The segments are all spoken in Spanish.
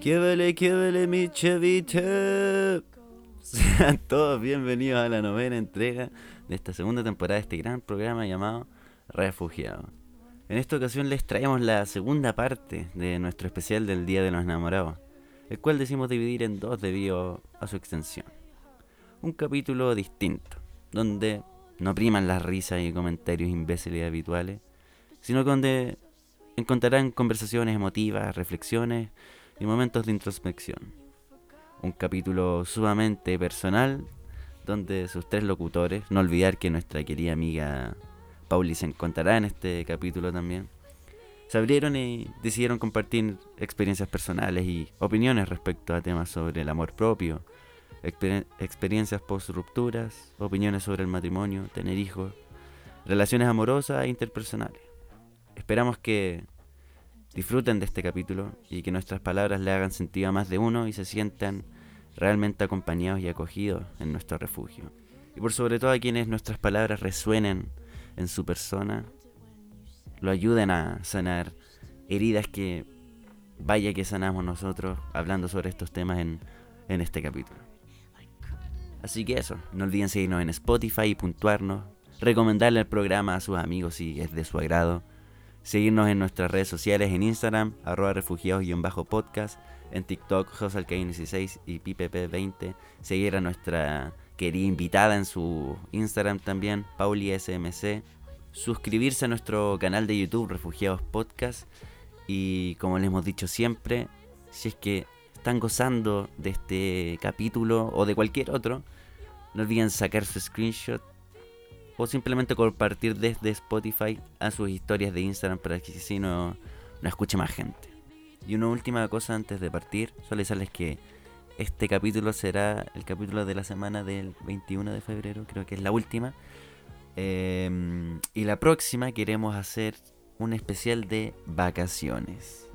¡Qué vele, qué vele, mi chavito! Sean todos bienvenidos a la novena entrega de esta segunda temporada de este gran programa llamado Refugiado. En esta ocasión les traemos la segunda parte de nuestro especial del Día de los Enamorados, el cual decimos dividir en dos debido a su extensión. Un capítulo distinto, donde no priman las risas y comentarios imbéciles habituales, sino donde encontrarán conversaciones emotivas, reflexiones y momentos de introspección. Un capítulo sumamente personal donde sus tres locutores, no olvidar que nuestra querida amiga Pauli se encontrará en este capítulo también, se abrieron y decidieron compartir experiencias personales y opiniones respecto a temas sobre el amor propio, experiencias post rupturas, opiniones sobre el matrimonio, tener hijos, relaciones amorosas e interpersonales. Esperamos que disfruten de este capítulo y que nuestras palabras le hagan sentido a más de uno y se sientan realmente acompañados y acogidos en nuestro refugio. Y por sobre todo a quienes nuestras palabras resuenen en su persona, lo ayuden a sanar heridas que vaya que sanamos nosotros hablando sobre estos temas en, en este capítulo. Así que eso, no olviden seguirnos en Spotify y puntuarnos, recomendarle el programa a sus amigos si es de su agrado, seguirnos en nuestras redes sociales en Instagram, arroba refugiados-podcast, en TikTok, josalcain16 y PPP20, seguir a nuestra querida invitada en su Instagram también, PauliSMC, suscribirse a nuestro canal de YouTube Refugiados Podcast. Y como les hemos dicho siempre, si es que están gozando de este capítulo o de cualquier otro, no olviden sacar su screenshot o simplemente compartir desde Spotify a sus historias de Instagram para que así no, no escuche más gente. Y una última cosa antes de partir, solo decirles que este capítulo será el capítulo de la semana del 21 de febrero, creo que es la última. Em, y la próxima queremos hacer un especial de vacaciones.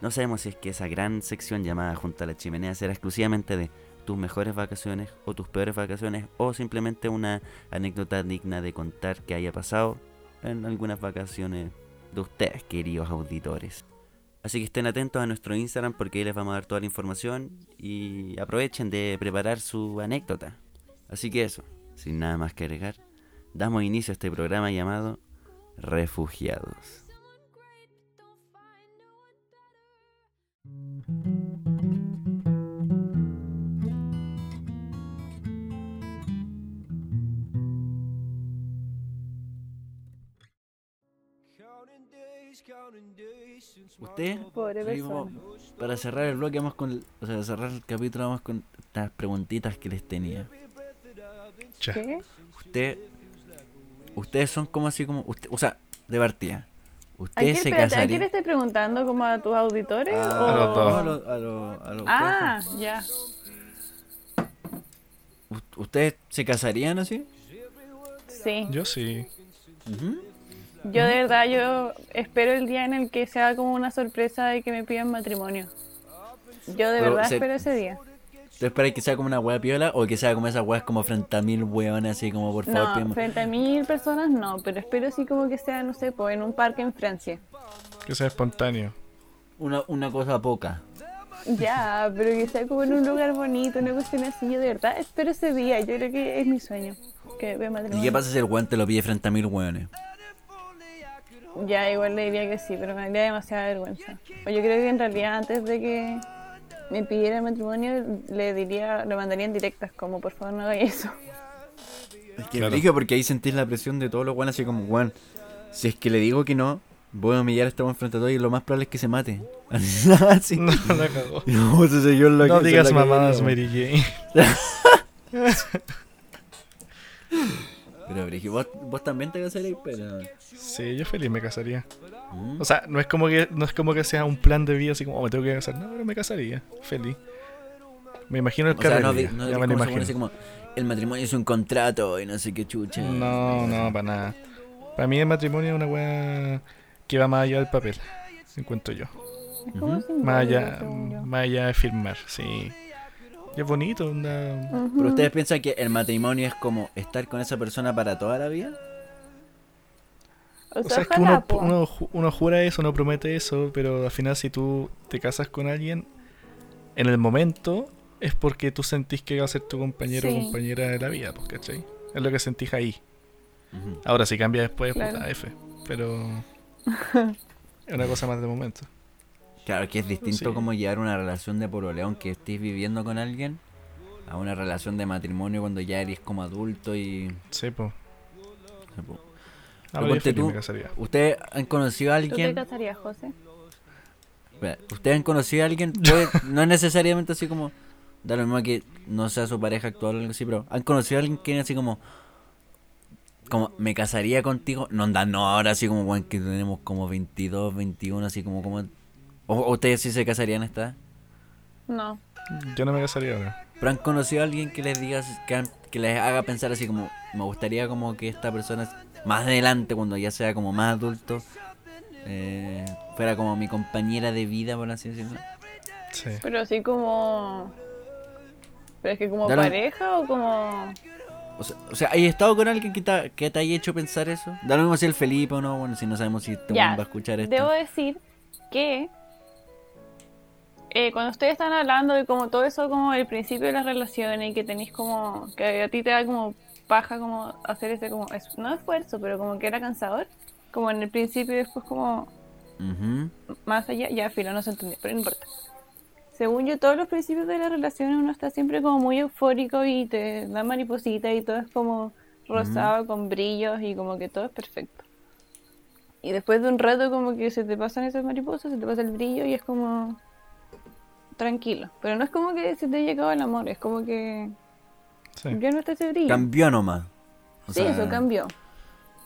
No sabemos si es que esa gran sección llamada Junto a la Chimenea será exclusivamente de tus mejores vacaciones o tus peores vacaciones o simplemente una anécdota digna de contar que haya pasado en algunas vacaciones de ustedes, queridos auditores. Así que estén atentos a nuestro Instagram porque ahí les vamos a dar toda la información y aprovechen de preparar su anécdota. Así que eso, sin nada más que agregar, damos inicio a este programa llamado Refugiados. Usted, para cerrar el bloque, vamos con, o sea, cerrar el capítulo, vamos con estas preguntitas que les tenía. ¿Qué? Usted, ustedes son como así como, usted, o sea, de partida. ¿A Usted se espérate, ¿a quién casaría. le estoy preguntando? ¿Como a tus auditores? Ah, o- A los dos. a lo- a lo- a lo- Ah, ya. ¿Ustedes, ¿Ustedes se casarían así? Sí. Yo sí. Ujú. Yo de verdad, yo espero el día en el que sea como una sorpresa de que me pidan matrimonio. Yo de Pero verdad se- espero ese día. ¿Tú esperas que sea como una wea piola o que sea como esas weas como frente a mil weones así como por favor No, frente a mil personas no, pero espero así como que sea, no sé, pues en un parque en Francia. Que sea espontáneo. una, una cosa poca? Ya, pero que sea como en un lugar bonito, una cuestión así. Yo de verdad espero ese día, yo creo que es mi sueño. Que vea ¿Y qué pasa si el weón te lo pide frente a mil weones? Ya, igual le diría que sí, pero me daría demasiada vergüenza. O yo creo que en realidad antes de que me pidiera matrimonio, le diría, le mandaría en directas, como por favor no haga eso. Es que Claro. me dije porque ahí sentís la presión de todos los weones así como, weón, si es que le digo que no, voy a humillar a este weón frente a todos y lo más probable es que se mate. Así. No, la cagó. No, yo lo No digas mamadas. Mary Jane. Pero, Brigi, ¿vos, vos también te casaréis, pero... Sí, yo feliz me casaría. ¿Mm? O sea, no es como que no es como que sea un plan de vida así como, oh, me tengo que casar. No, pero me casaría. Feliz. Me imagino el O sea, no, ya no me lo imagino. así como, el matrimonio es un contrato y no sé qué chucha. No, no, para nada. Para mí el matrimonio es una weá que va más allá del papel. Encuentro yo. Más allá, más allá de firmar, sí. Y es bonito. Pero ustedes piensan que el matrimonio es como estar con esa persona para toda la vida? O O sea, es que uno, uno, uno jura eso, uno promete eso, pero al final si tú te casas con alguien, en el momento es porque tú sentís que va a ser tu compañero o compañera de la vida, pues, ¿cachai? Es lo que sentís ahí. Ahora si cambia después, Claro. puta F. Pero es una cosa más de momento. Claro, que es distinto Sí. como llevar una relación de pololeón que estés viviendo con alguien a una relación de matrimonio cuando ya eres como adulto y... Sí, pues. Yo ponte feliz tú- me casaría. ¿Ustedes han conocido a ¿Tú te alguien? casarías, José? ¿Ustedes han conocido a alguien? Puede- no es necesariamente así como... Da lo mismo que no sea su pareja actual o algo así, pero ¿han conocido a alguien que es así como... Como, me casaría contigo? No, anda, no, ahora así como, bueno, que tenemos como 22, 21, así como... como ¿O ustedes sí se casarían esta? No. Yo no me casaría ahora. ¿Pero han conocido a alguien que les diga, que, han- que les haga pensar así como, me gustaría como que esta persona más adelante, cuando ya sea como más adulto, eh, fuera como mi compañera de vida, por así decirlo? Sí. Pero así como. ¿Pero es que como Dale. pareja o como.? O sea, o sea, ¿hay estado con alguien que te, que te haya hecho pensar eso? Da lo mismo si el Felipe o no, bueno, si no sabemos si te Ya, va a escuchar esto. Debo decir que. Eh, cuando ustedes están hablando de como todo eso, como el principio de las relaciones y que tenéis como. que a ti te da como paja como hacer ese como. es- no esfuerzo, pero como que era cansador. Como en el principio y después como más allá, ya filo, no se entendió, pero no importa. Según yo, todos los principios de la relación uno está siempre como muy eufórico y te da mariposita y todo es como rosado con brillos y como que todo es perfecto. Y después de un rato como que se te pasan esas mariposas, se te pasa el brillo y es como tranquilo. Pero no es como que se te haya acabado el amor, es como que sí. ya no está ese brillo. Cambió nomás. O sí, sea, eso cambió.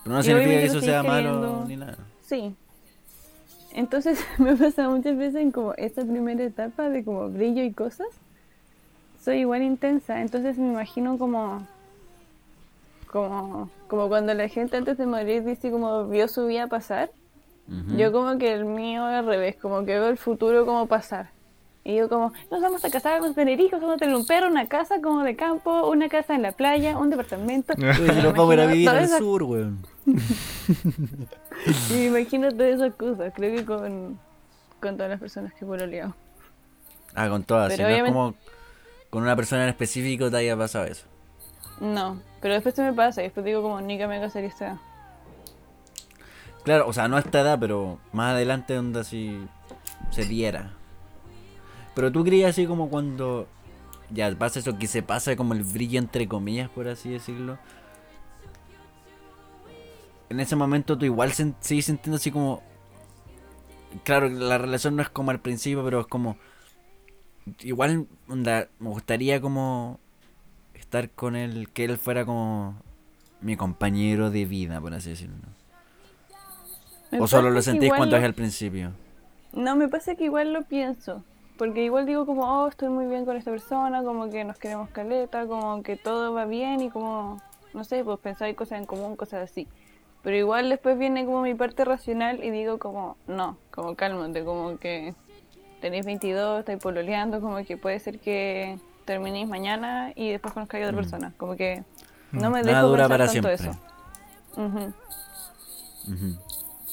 Pero no Y significa que eso lo sea malo queriendo. ni nada. Sí. Entonces me pasa muchas veces en como esta primera etapa de como brillo y cosas. Soy igual intensa, entonces me imagino como como como cuando la gente antes de morir dice como vio su vida pasar. Yo como que el mío al revés, como que veo el futuro como pasar. Y yo como, nos vamos a casar, vamos a tener hijos, vamos a tener un perro, una casa como de campo, una casa en la playa, un departamento. Si nos vamos a ir a imagino vivir al esas- sur, weón. Y me imagino todas esas cosas, creo que con, con todas las personas que he pololeado. Ah, con todas. Pero si no es obviamente- como con una persona en específico te haya pasado eso. No, pero después se me pasa y después digo como, ni que me casaría esta edad. Claro, o sea, no a esta edad, pero más adelante donde así se diera. Pero tú creías así como cuando ya pasa eso que se pasa como el brillo entre comillas, por así decirlo. En ese momento tú igual sen- sigues sintiendo así como... Claro, la relación no es como al principio, pero es como... Igual, onda, me gustaría como estar con él, que él fuera como mi compañero de vida, por así decirlo. Me ¿O solo lo sentís cuando lo- es al principio? No, me pasa que igual lo pienso. Porque igual digo como, oh, estoy muy bien con esta persona, como que nos queremos caleta, como que todo va bien y como, no sé, pues pensar cosas en común, cosas así. Pero igual después viene como mi parte racional y digo como, no, como cálmate, como que tenéis 22, estáis pololeando, como que puede ser que terminéis mañana y después conozcáis a otra Mm. persona. Como que no me Nada dejo dura para tanto siempre. eso. Ujú. Ujú.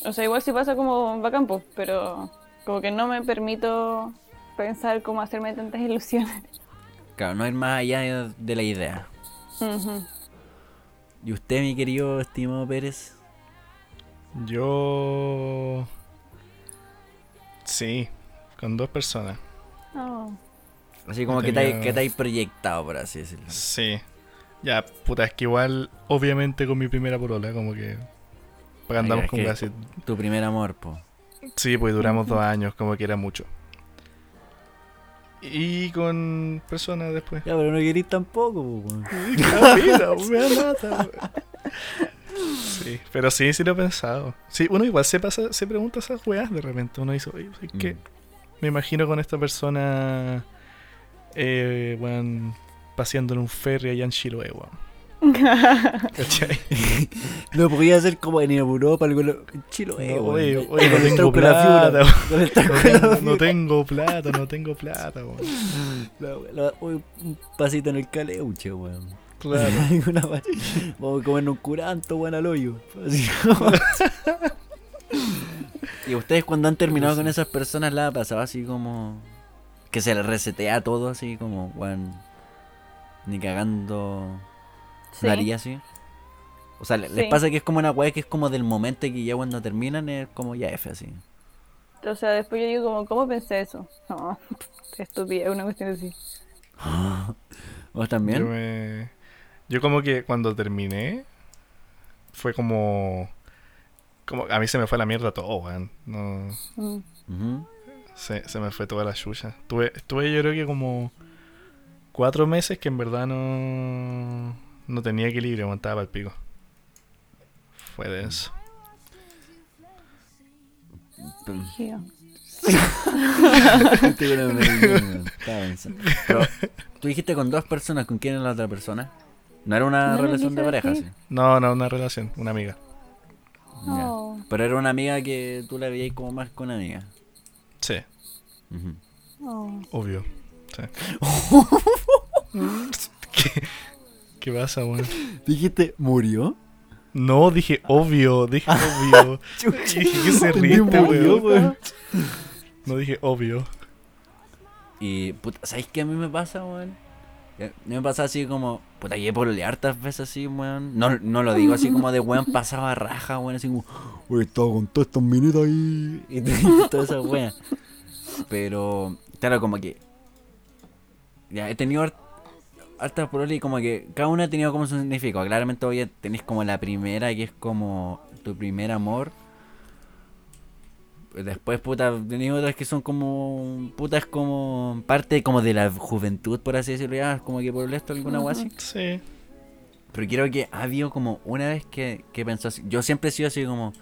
O sea, igual si pasa como bacán, pues, pero como que no me permito pensar cómo hacerme tantas ilusiones. Claro, no ir más allá de- la idea. ¿Y usted, mi querido estimado Pérez? Yo. Sí, con dos personas. Oh. Así como que tenido- que proyectado, por así decirlo. Sí. Ya, puta, es que igual, obviamente con mi primera polola, como que. Porque andamos con casi. Tu primer amor, po. Sí, pues duramos dos años, como que era mucho. Y con personas después. Ya, pero no querís tampoco. Sí, pero sí, sí lo he pensado. Sí, uno igual se pasa, se pregunta esas weas de repente. Uno dice, oye, ¿sabes qué? Mm. Me imagino con esta persona, eh, weón, paseando en un ferry allá en Chiloé, weón. ¿Cachai? No podía ser como en Europa, algo en Chile, No, oye, oye, no tengo plata, No tengo, no fibra. tengo plata, no tengo plata, weón. Un pasito en el caleuche, weón. Claro. Vamos a comer un curanto, weón, al hoyo. Así y ustedes cuando han terminado con esas personas la ha pasado así como que se les resetea todo así como weón ni cagando Sí. la haría así. O sea, le- les Sí. pasa que es como una weá que es como del momento que ya cuando terminan es como ya F así. O sea, después yo digo como, ¿cómo pensé eso? No, qué estúpida, una cuestión así. ¿Vos Yo, también? me- yo como que cuando terminé fue como como a mí se me fue la mierda todo, weón. No Mm. Se, se me fue toda la chucha. Tuve, estuve yo creo que como cuatro meses que en verdad no no tenía equilibrio, montaba para el pico. Fue denso. Pero, tú dijiste con dos personas, ¿con quién era la otra persona? No era una No relación de pareja, sí. No, no, una relación, una amiga. Oh. Pero era una amiga que tú la veías como más que una amiga. Sí. Oh. obvio. Sí. ¿Qué, ¿Qué pasa, weón? ¿Dijiste murió? No, dije obvio, dije obvio. Dije que se ríe, murió, weón. weón. No dije obvio. Y, puta, ¿sabes qué a mí me pasa, weón? Que A mí me pasa así como, puta, llegué por hartas veces así, weón. No, no lo digo así como de weón pasaba raja, weón, así como, weón, estaba con todas estas minitas ahí. Y te- toda esa weón. Pero, claro, como que. Ya, he tenido hartas por y como que cada una ha tenido como su significado. Claramente, hoy tenéis como la primera, que es como tu primer amor. Después, puta, tenido otras que son como. Puta, es como. Parte como de la juventud, por así decirlo, ya, como que por esto alguna wea así. Sí. Pero creo que ha habido como una vez que, que pensó así. Yo siempre he sido así como.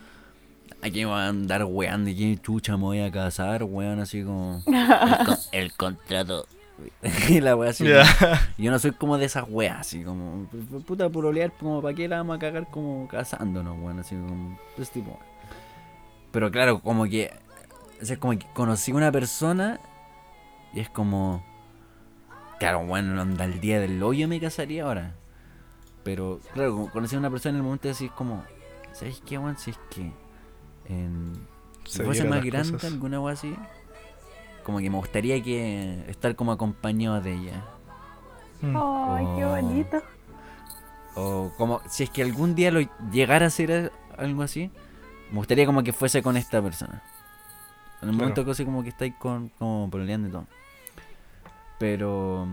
Aquí me voy a andar weando, y chucha me voy a casar, weón, así como. El, con- el contrato. y la wea así. Yo no soy como de esas weas, así como. Puta, por olear, como, ¿para qué la vamos a cagar como casándonos, weón? Así como. ese tipo. Pero claro, como que. O sea, como que conocí a una persona. Y es como. Claro, bueno, onda, el día del hoyo me casaría ahora. Pero, claro, como conocí a una persona en el momento de decir, como. ¿Sabes qué, weón? Si es que. En, si Se fuese más grande, cosas. alguna wea así. Como que me gustaría que. Estar como acompañado de ella. Mm. Ay, qué Oh. bonito. O como, si es que algún día lo llegara a hacer algo así, me gustaría como que fuese con esta persona. En el Claro. momento que así como que estáis con, como pololeando y todo. Pero,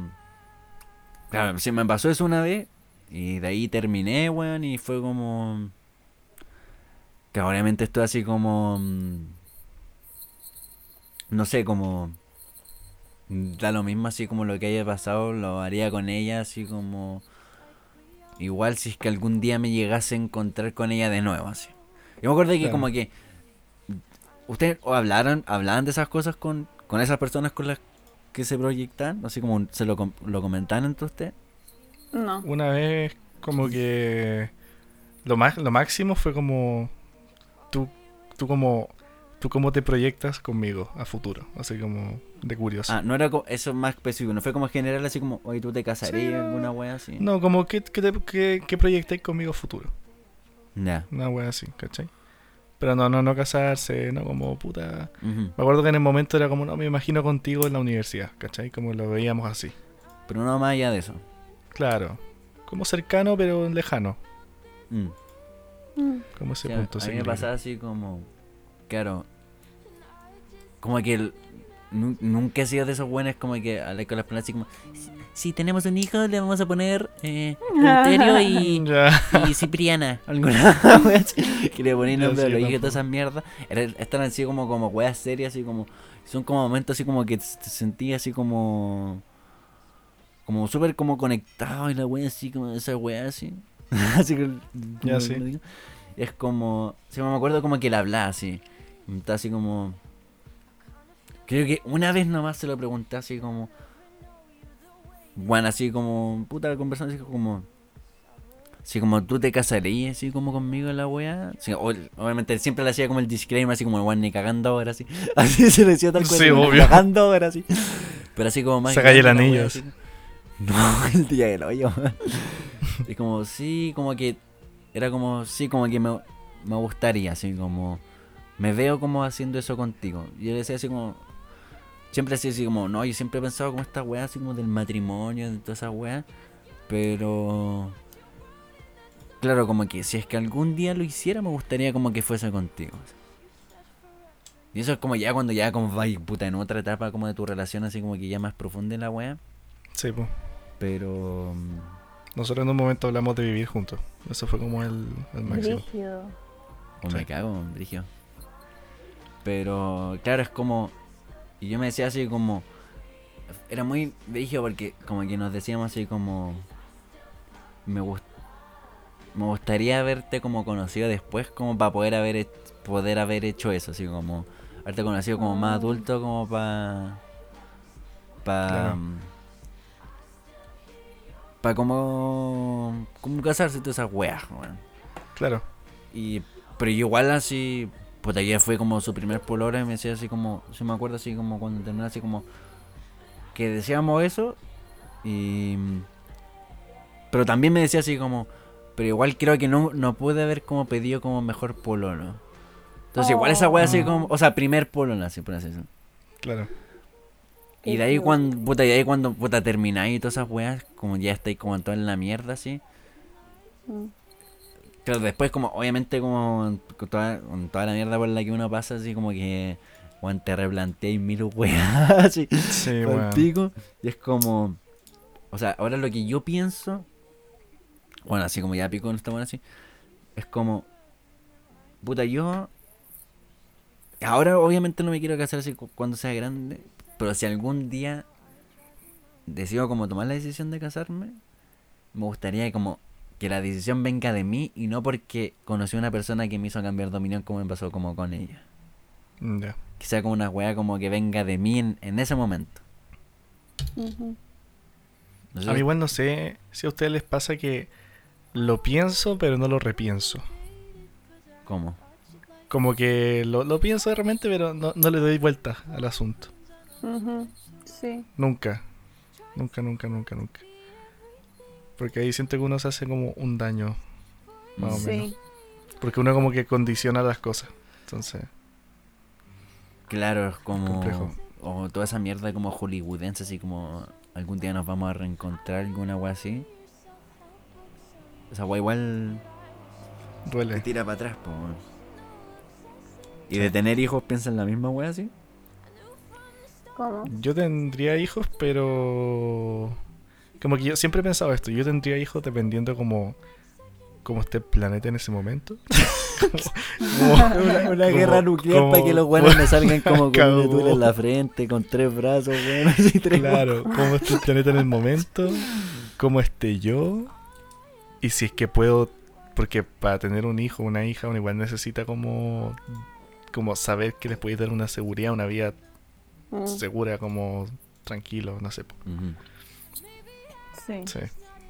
claro, si me pasó eso una vez, y de ahí terminé, weón, y fue como... Que obviamente estoy así como... mm, No sé, como... Da lo mismo así como lo que haya pasado, lo haría con ella, así como... Igual si es que algún día me llegase a encontrar con ella de nuevo, así. Yo me acuerdo que Claro. como que... ¿Ustedes o hablaron, hablaban de esas cosas con, con esas personas con las que se proyectan? Así como se lo, com- lo comentaron entre ustedes. No. Una vez como que lo más lo máximo fue como tú tú como tú cómo te proyectas conmigo a futuro, así como de curioso. Ah, no era eso más específico, no fue como general así como, oye, tú te casarías, Sí, alguna wea así. No, como que que, te- que, que proyectáis conmigo a futuro. Ya. Una wea así, ¿cachai? Pero no, no, no casarse, no como puta. Me acuerdo que en el momento era como, no, me imagino contigo en la universidad, ¿cachai? Como lo veíamos así. Pero no más allá de eso. Claro. Como cercano, pero lejano. Mm. Mm. Como ese Sí, punto. a mí me pasaba así como, claro, como que el- nunca he sido de esos buenos como que hablar con las personas así como, si, si tenemos un hijo le vamos a poner eh, Euterio y, y Cipriana, alguna que le ponían nombre a los hijos y todas esas mierdas, Era- están así como, como weas serias, así como, son como momentos así como que te sentí así como, como súper como conectado y la wea así como esa wea así, así que, Ya, sí. es como, si me acuerdo como que le hablaba así, está así como, creo que una vez nomás se lo pregunté así como, bueno, así como, puta, conversando así como, así como tú te casarías así como conmigo la wea, Sí, obviamente siempre le hacía como el disclaimer así como, bueno, ni cagando ahora así, así se le decía tal cual, Sí, "Ni obvio. cagando ahora así, pero así como más Sácale el grande la anillo. No, el día del hoyo. Y como, sí, como que. Era como, sí, como que me, me gustaría, así como. Me veo como haciendo eso contigo. Y yo le decía así como. Siempre así, así como, no, yo siempre he pensado como esta weá, así como del matrimonio, de toda esa weá. Pero. Claro, como que si es que algún día lo hiciera, me gustaría como que fuese contigo. Y eso es como ya cuando ya como vais puta en otra etapa como de tu relación, así como que ya más profunda en la weá. Sí, pues. Pero. Nosotros en un momento hablamos de vivir juntos. Eso fue como el, el máximo. Brígido. O me cago, Brigio. Pero claro, es como. Y yo me decía así como. Era muy brigio porque como que nos decíamos así como. Me gust- me gustaría haberte como conocido después como para poder haber poder haber hecho eso, así como haberte conocido como más Oh. adulto como para para Claro. para como como casarse todas esas weas, weón. Claro. Y, pero yo igual así, puta, ya fue como su primer polora y me decía así como, si me acuerdo así como cuando terminó así como, que decíamos eso y... Pero también me decía así como, pero igual creo que no, no pude haber como pedido como mejor pololo. Entonces igual esa wea así Oh. como, o sea, primer pololo así, por así decirlo. Claro. Y de ahí cuando, puta, y de ahí cuando, puta, termináis y todas esas weas, como ya estáis como todo en la mierda así. Mm. Claro, después como, obviamente como con toda, con toda la mierda por la que uno pasa, así como que, weón, te replanteáis mil weas, así, Sí, pico, y es como, o sea, ahora lo que yo pienso, bueno, así como ya pico no está bueno así, es como, puta, yo, ahora obviamente no me quiero casar así cu- cuando sea grande, pero si algún día decido como tomar la decisión de casarme, me gustaría como que la decisión venga de mí y no porque conocí a una persona que me hizo cambiar de opinión como me pasó como con ella. Ya. Que sea como una weá como que venga de mí en, en ese momento. Ujú. No sé A mí igual no sé si a ustedes les pasa que lo pienso, pero no lo repienso. ¿Cómo? Como que lo, lo pienso de repente, pero no, no le doy vuelta al asunto. Ujú. Sí. Nunca. Nunca, nunca, nunca, nunca. Porque ahí siento que uno se hace como un daño. Más o menos. Sí. Porque uno como que condiciona las cosas. Entonces, Claro, es como... Complejo. O toda esa mierda como hollywoodense, así como algún día nos vamos a reencontrar, alguna weá así. Esa weá igual te duele. tira para atrás, po. ¿Y de tener hijos piensa en la misma weá así? ¿Cómo? Yo tendría hijos, pero... Como que yo siempre he pensado esto. Yo tendría hijos dependiendo como... Como esté el planeta en ese momento. Como- Una, una Como- guerra nuclear como- para que los buenos me salgan como con una tula en la frente, con tres brazos, weón, así tres Claro, cómo esté el planeta en el momento, cómo esté yo, y si es que puedo, porque para tener un hijo, una hija, uno igual necesita como, como saber que les puedes dar una seguridad, una vida Mm, segura, como tranquilo, no sé. Sí. Sí.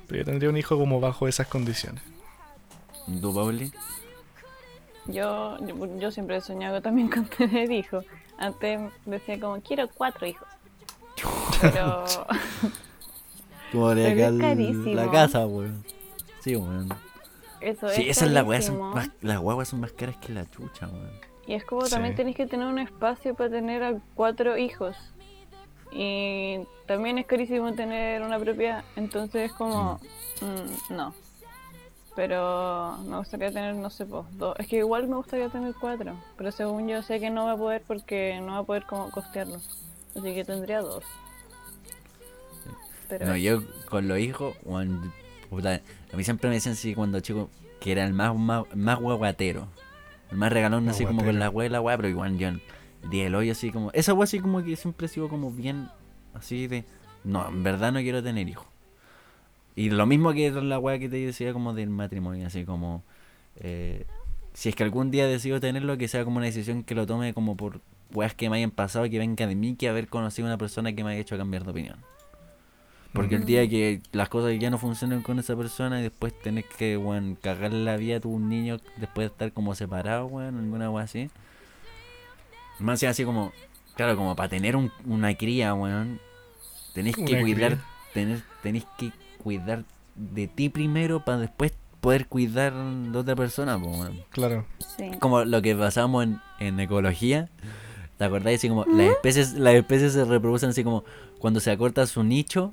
Pero yo tendría un hijo como bajo esas condiciones. ¿Y ¿Tú, Pauli? Yo, yo, yo siempre he soñado también con tener hijos. Antes decía como, quiero cuatro hijos. Pero Como acá la casa, weón. Sí, weón. eso Sí, es esas son más, las guaguas son más caras que la chucha, weón. Y es como Sí. también tenéis que tener un espacio para tener a cuatro hijos. Y también es carísimo tener una propiedad. Entonces es como, mm, no. Pero me gustaría tener, no sé, pues, dos. Es que igual me gustaría tener cuatro. Pero según yo sé que no va a poder porque no va a poder como costearlo. Así que tendría dos. Pero No, yo con los hijos, puta, a mí siempre me decían así cuando chico que era el más, más, más guaguatero. El más regalón así como con la wea y la wea, pero igual yo el día del hoyo así como... Esa wea así como que siempre he sido como bien así de... No, en verdad no quiero tener hijos. Y lo mismo que la wea que te decía como del matrimonio, así como... eh, si es que algún día decido tenerlo, que sea como una decisión que lo tome como por weas que me hayan pasado que venga de mí que haber conocido a una persona que me haya hecho cambiar de opinión. Porque el Mm. día que las cosas ya no funcionan con esa persona y después tenés que, weón, cagar la vida a tu niño después de estar como separado, weón, alguna wea así. Más sea así como, claro, como para tener un- una cría, weón, tenés que Una cuidar, tener, tenés que cuidar de ti primero para después poder cuidar de otra persona, po, weón. Claro. Sí. Como lo que pasamos en, en ecología. ¿Te acordáis? Así como las especies, las especies se reproducen así como cuando se acorta su nicho,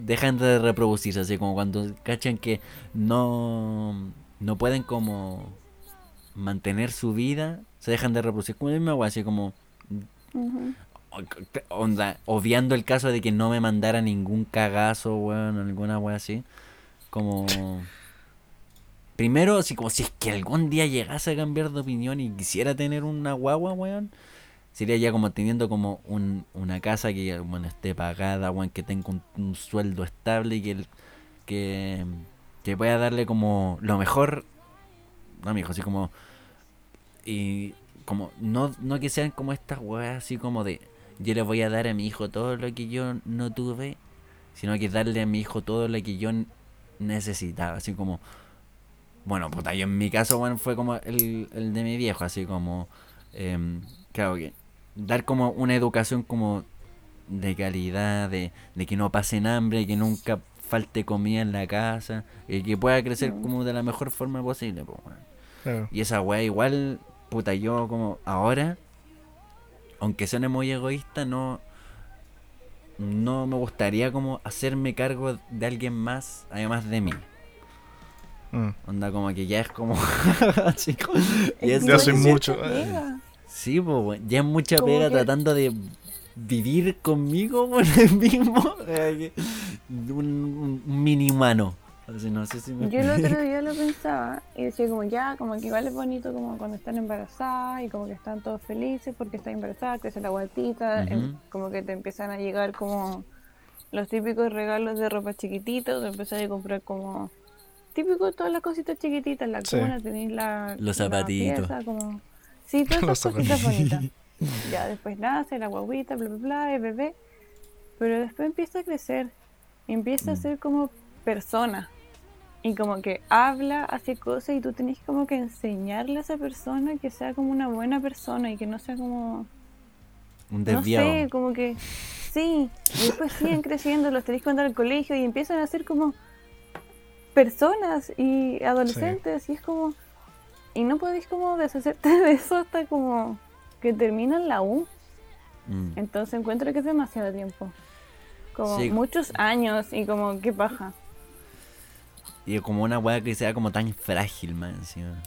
dejan de reproducirse, así como cuando cachan que no, no pueden como mantener su vida, se dejan de reproducir. Como wea, así como onda, obviando el caso de que no me mandara ningún cagazo, weón, alguna wea así. Como. Primero, así como si es que algún día llegase a cambiar de opinión y quisiera tener una guagua, weón. Sería ya como teniendo como un, una casa que bueno, esté pagada, weón, que tenga un, un sueldo estable y que, el- que, que pueda darle como lo mejor a mi hijo, así como. Y como, no, no que sean como estas weas así como de yo le voy a dar a mi hijo todo lo que yo no tuve, sino que darle a mi hijo todo lo que yo necesitaba, así como, bueno, puta, yo en mi caso, bueno, fue como el, el de mi viejo, así como, em, claro que, dar como una educación como de calidad, de, de que no pasen hambre, que nunca falte comida en la casa, y que pueda crecer como de la mejor forma posible, pues. Claro. Y esa weá igual, puta, yo como ahora, aunque suene muy egoísta, no, no me gustaría como hacerme cargo de alguien más, además de mí. Mm. Onda como que ya es como... eso- Ya igual soy es mucho, pega. Sí, pues, ya es mucha pega que- tratando de vivir conmigo por el mismo. que- un, un- un mini humano. Así, no sé si me... Yo el otro día lo pensaba y decía como ya, como que igual es bonito como cuando están embarazadas y como que están todos felices porque están embarazadas, crece la guatita, em- como que te empiezan a llegar como los típicos regalos de ropa chiquitita, te empiezas a comprar como típico todas las cositas chiquititas, la Sí. cuna, tenéis la Los la zapatitos. pieza, como sí, todas Los esas cositas zapatitos. bonitas. Ya después nace la guaguita, bla bla bla, es bebé, pero después empieza a crecer, empieza a Mm. ser como persona y como que habla, hace cosas y tú tenés como que enseñarle a esa persona que sea como una buena persona y que no sea como, un no desviado. sé, como que sí, y después siguen creciendo, los tenés que mandar al colegio y empiezan a ser como personas y adolescentes y es como, y no podéis como deshacerte de eso hasta como que terminan la U, Mm. entonces encuentro que es demasiado tiempo. Como Sí. muchos años y como qué paja. Y como una weá que sea como tan frágil, man, encima.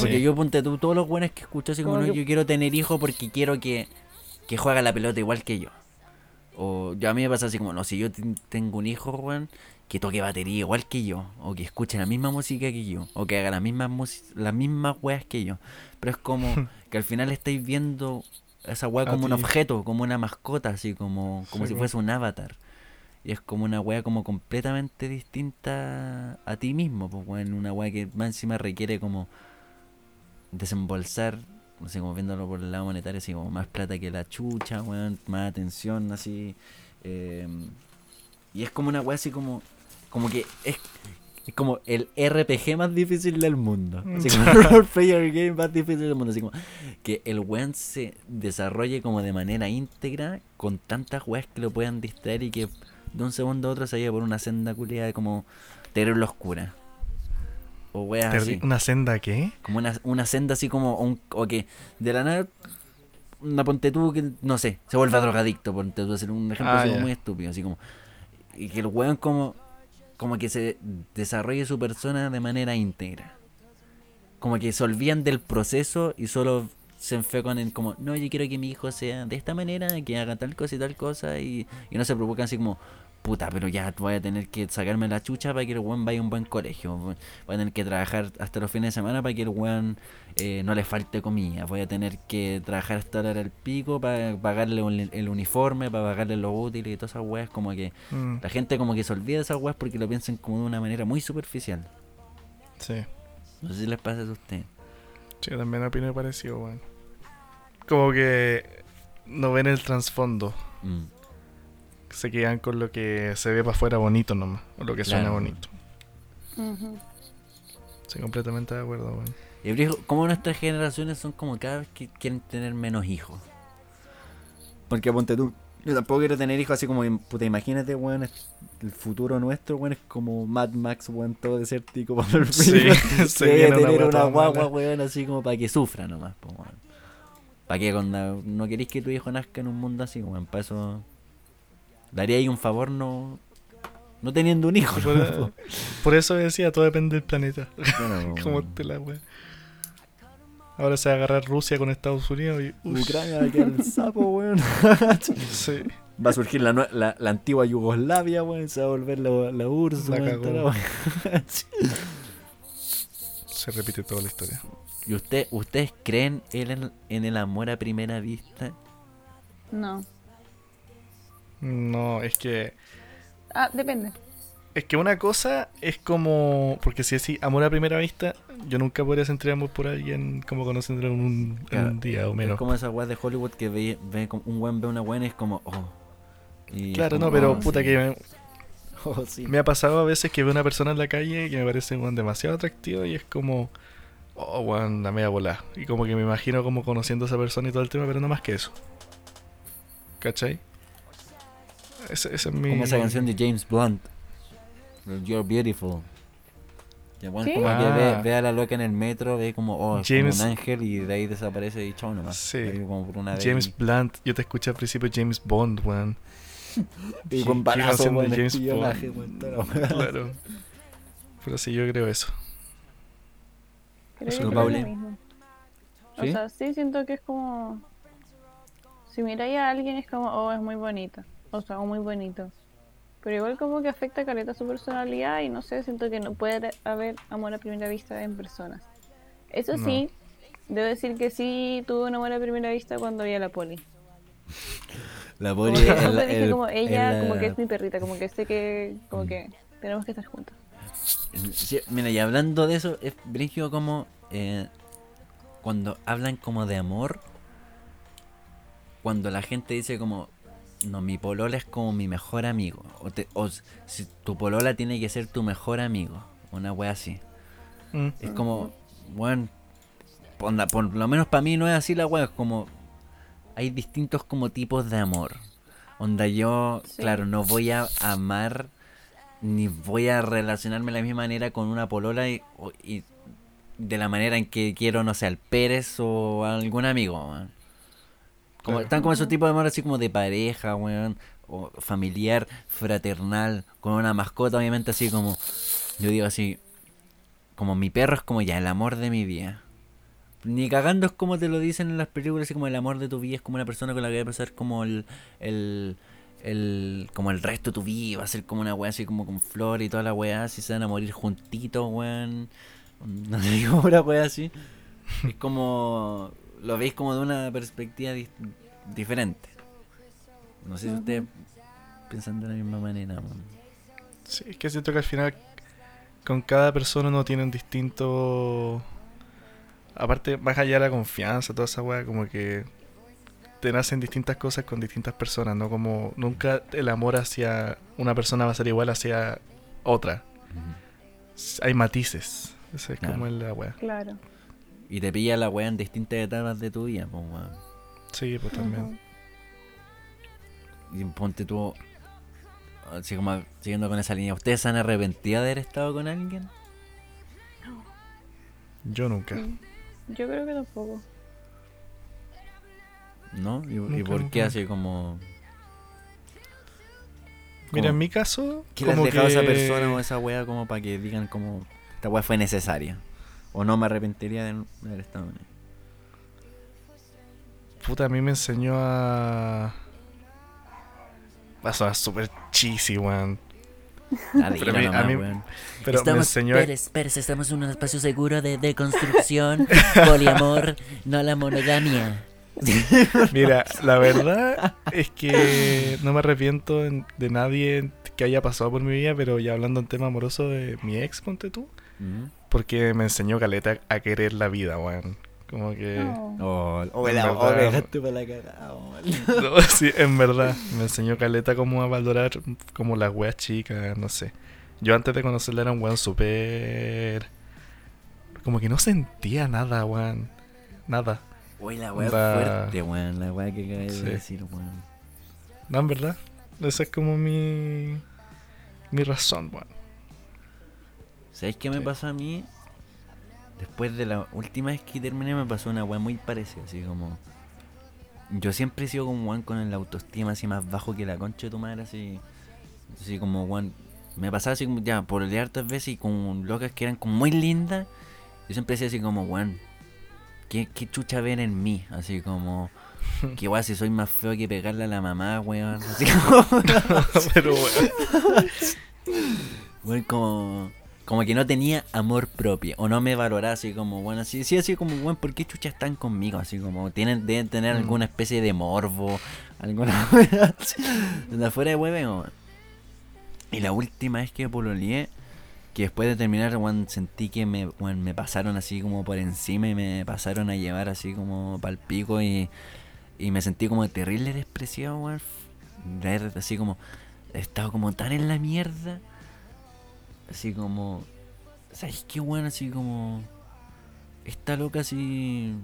Porque yo ponte tú, todos los buenos que escucho así como, no, yo quiero tener hijos porque quiero que, que juegue a la pelota igual que yo. O yo a mí me pasa así como, no, si yo ten- tengo un hijo, weón, que toque batería igual que yo. O que escuche la misma música que yo. O que haga las mismas, las mismas weas que yo. Pero es como que al final estáis viendo esa wea A como un objeto, como una mascota, así como, como Sí, si fuese un avatar. Y es como una wea como completamente distinta a ti mismo, pues weón, una wea que más encima requiere como desembolsar, no sé, como viéndolo por el lado monetario, así como más plata que la chucha, weón, más atención, así. eh, y es como una wea así como, como que es, es como el RPG más difícil del mundo. Así como el role player game más difícil del mundo. Así como que el weón se desarrolle como de manera íntegra con tantas weas que lo puedan distraer y que de un segundo a otro se vaya por una senda culiada como terrible oscura. O weas así. ¿Una senda qué? Como una, una senda así como un, o que de la nada una ponte tú que no sé, se vuelve drogadicto, ponte tú hacer un ejemplo Ah, así como ya. muy estúpido, así como y que el weón como como que se desarrolle su persona de manera íntegra. Como que se olvidan del proceso y solo se enfocan en como, no, yo quiero que mi hijo sea de esta manera, que haga tal cosa y tal cosa, y, y no se provocan así como, puta, pero ya voy a tener que sacarme la chucha para que el weón vaya a un buen colegio, voy a tener que trabajar hasta los fines de semana para que el weón eh, no le falte comida, voy a tener que trabajar hasta la hora del pico para pagarle un- el uniforme, para pagarle los útiles y todas esas weas, como que Mm, la gente como que se olvida de esas weas porque lo piensan como de una manera muy superficial. sí. No sé si les pasa a ustedes. Sí, también opino parecido, weón. Como que no ven el trasfondo. Mm. Se quedan con lo que se ve para afuera bonito nomás. O lo que suena Claro. bonito. Ujú. Sí, completamente de acuerdo, weón. Y brijo, como nuestras generaciones son como cada vez que quieren tener menos hijos. Porque ponte tú, Yo tampoco quiero tener hijos así como, puta, imagínate, weón, el futuro nuestro, weón, es como Mad Max, weón, todo desértico para el Sí, se viene una tener una guagua, mala. weón, así como para que sufra nomás, weón. Para que cuando no queréis que tu hijo nazca en un mundo así, weón, para eso daría ahí un favor no no teniendo un hijo, Por, ¿no? por eso decía, todo depende del planeta. Bueno, Como te la wea. Ahora se va a agarrar Rusia con Estados Unidos y. ush, Ucrania va a quedar el sapo, weón. sí. Va a surgir la, la, la antigua Yugoslavia, weón. Se va a volver la, la URSS, La cagó. Se repite toda la historia. ¿Y usted, ustedes creen en el, en el amor a primera vista? No. No, es que. Ah, depende. Es que una cosa es como. Porque si así, amor a primera vista, yo nunca podría sentir amor por alguien como conociéndolo en un, en Claro, un día o menos. Es como esa weá de Hollywood que ve, ve como un weón ve una weá y es como, oh. Y es Claro, como, no, pero oh, puta sí. que me, Oh, sí. me ha pasado a veces que veo una persona en la calle que me parece weón, demasiado atractivo y es como. Oh, weón, la media bola. Y como que me imagino como conociendo a esa persona y todo el tema, pero no más que eso. ¿Cachai? Ese, ese es mi. Como esa canción de James Blunt. You're beautiful. Que bueno, ¿Sí? como que Ah. ve, ve a la loca en el metro, ve como, oh, es como James- un ángel y de ahí desaparece y chao nomás. Sí. Como por una James y- Blunt, yo te escuché al principio James Bond, weón. Y ¿Qué- con balazo, canción de weón, James Bond? weón. Claro. Pero sí, yo creo eso. Creo Eso Pauli. lo mismo. ¿Sí? O sea, sí siento que es como. Si miráis a alguien es como, oh, es muy bonito. O sea, muy bonito. Pero igual como que afecta caleta su personalidad y no sé, siento que no puede haber amor a primera vista en personas. Eso No. sí, debo decir que sí tuve un amor a primera vista cuando vi a la poli. La Como poli que la- dije el- como ella, como que es mi perrita, como que sé que, como que tenemos que estar juntos. Sí, mira, y hablando de eso, es brígido como eh, cuando hablan como de amor, cuando la gente dice como, no, mi polola es como mi mejor amigo, o, te- o si tu polola tiene que ser tu mejor amigo, una wea así. Mm. Es como, bueno, onda, por lo menos para mí no es así la wea, es como, hay distintos como tipos de amor. Onda, yo, Sí. claro, no voy a amar ni voy a relacionarme de la misma manera con una polola y, o- y de la manera en que quiero, no sé, al Pérez o a algún amigo. Como. Están como esos tipos de amor así como de pareja, weón, o familiar, fraternal, con una mascota, obviamente así como, yo digo así, como mi perro es como ya el amor de mi vida. Ni cagando es como te lo dicen en las películas, así como el amor de tu vida es como una persona con la que va a pasar como el, el, el- como el resto de tu vida, va a ser como una weá así como con flor y toda la weá, así se van a morir juntitos, weón. No te digo una weá así. Es como, lo veis como de una perspectiva diferente. No sé si ustedes piensan de la misma manera. Sí, es que siento que al final con cada persona uno tiene un distinto... Aparte, más allá de la confianza, toda esa weá, como que te nacen distintas cosas con distintas personas, ¿no? Como nunca el amor hacia una persona va a ser igual hacia otra. Hay matices. Esa es Claro. como la weá. Claro. Y te pilla la weá en distintas etapas de tu vida, pues weón. Sí, pues también. Y ponte tú, así como siguiendo con esa línea, ¿ustedes se han arrepentido de haber estado con alguien? Yo nunca. Mm. Yo creo que tampoco. ¿No? ¿Y, y Nunca, por qué nunca. así como... Mira, en como- mi caso, ¿Qué le has como dejado a esa persona o a esa wea como para que digan como esta wea fue necesaria? O no me arrepentiría de haber estado con él. Puta, a mí me enseñó a... Va a sonar súper cheesy, weón. Pero a mí- a nomás, mí- weón. Pero me enseñó a... Pérez, Pérez, estamos en un espacio seguro de deconstrucción, poliamor, no la monogamia. Mira, la verdad es que no me arrepiento en- de nadie que haya pasado por mi vida, pero ya hablando en tema amoroso de mi ex, ponte tú, Ujú. Porque me enseñó Caleta a querer la vida, weón. Como que... No. Oh, oh, En la- verdad. oh, dejaste para la cagada, weón. No, sí, en verdad. Me enseñó Caleta cómo a valorar como las weas chicas, no sé. Yo antes de conocerla era un weón súper... Como que no sentía nada, weón. Nada. Uy, la wea fuerte, weón. La wea que acabas Sí. de decir, weón. No, en verdad. Esa es como mi. Mi razón, weón. ¿Sabéis qué me Sí. pasó a mí? Después de la última vez que terminé me pasó una weá muy parecida, así como... Yo siempre he sido como weón con el autoestima así más bajo que la concha de tu madre, así... Así como weón... Me pasaba así como ya por leer hartas veces y con locas que eran como muy lindas. Yo siempre decía así como weón... ¿Qué, qué chucha ven en mí? Así como... Que weón si soy más feo que pegarle a la mamá, weón. Así como... Pero, weón. Weón, como, como que no tenía amor propio. O no me valoraba así como, bueno, así, sí, así como, bueno, ¿por qué chuchas están conmigo? Así como, tienen, deben tener Mm. alguna especie de morbo, alguna de afuera de hueveo. Y la última vez que pololeé, que después de terminar, weón, sentí que me, weón, me pasaron así como por encima y me pasaron a llevar así como pal pico y, y me sentí como terrible despreciado, weón. Así como, he estado como tan en la mierda. Así como, ¿sabes qué bueno? Así como, esta loca así...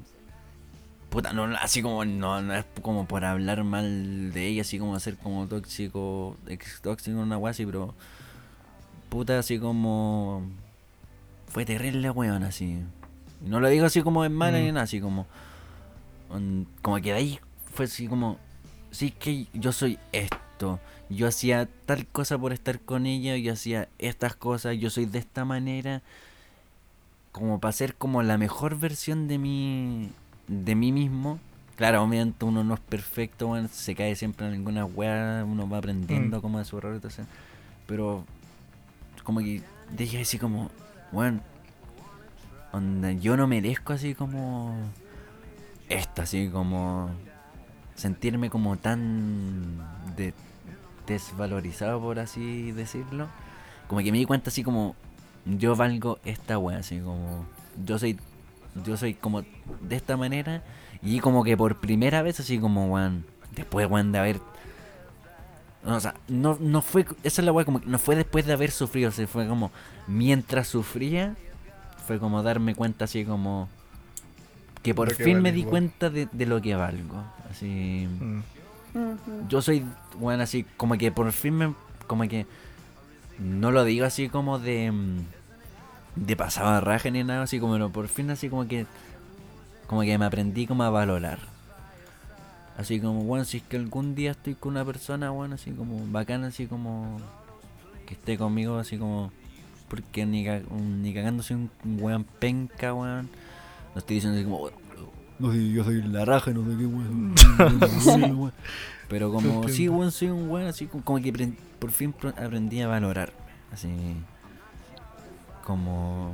Puta, no, así como, no, no es como por hablar mal de ella, así como ser como tóxico, ex tóxico, una wea así, pero... Puta, así como... Fue terrible, weón, así. Y no lo digo así como en mala Mm. ni nada, así como... Como que de ahí fue así como... Sí que yo soy esto. Yo hacía tal cosa por estar con ella, yo hacía estas cosas, yo soy de esta manera. Como para ser como la mejor versión de mí, de mí mismo. Claro, obviamente uno no es perfecto, bueno, se cae siempre en alguna weá, uno va aprendiendo Mm. como de su error, entonces, pero como que dije así como, bueno, onda, yo no merezco así como esto, así como sentirme como tan de- desvalorizado, por así decirlo. Como que me di cuenta así como yo valgo esta wea, así como yo soy yo soy como de esta manera y como que por primera vez así como weón, después weón de haber no, o sea, no, no fue, esa es la wea, como que no fue después de haber sufrido, se fue como mientras sufría, fue como darme cuenta así como que por fin me di cuenta de, de lo que valgo, así Mm. Yo soy, bueno, así, como que por fin me, como que, no lo digo así como de, mm, de pasada raja ni nada, así como, no, por fin así como que, como que me aprendí como a valorar. Así como, bueno, si es que algún día estoy con una persona, bueno, así como bacana, así como, que esté conmigo, así como, porque ni, ni cagándose un weón penca, weón. No estoy diciendo así como, no sé, yo soy la raja, no sé qué weón. weón. Pero como, sí, weón, soy un weón, así como, que por fin aprendí a valorar. Así, como,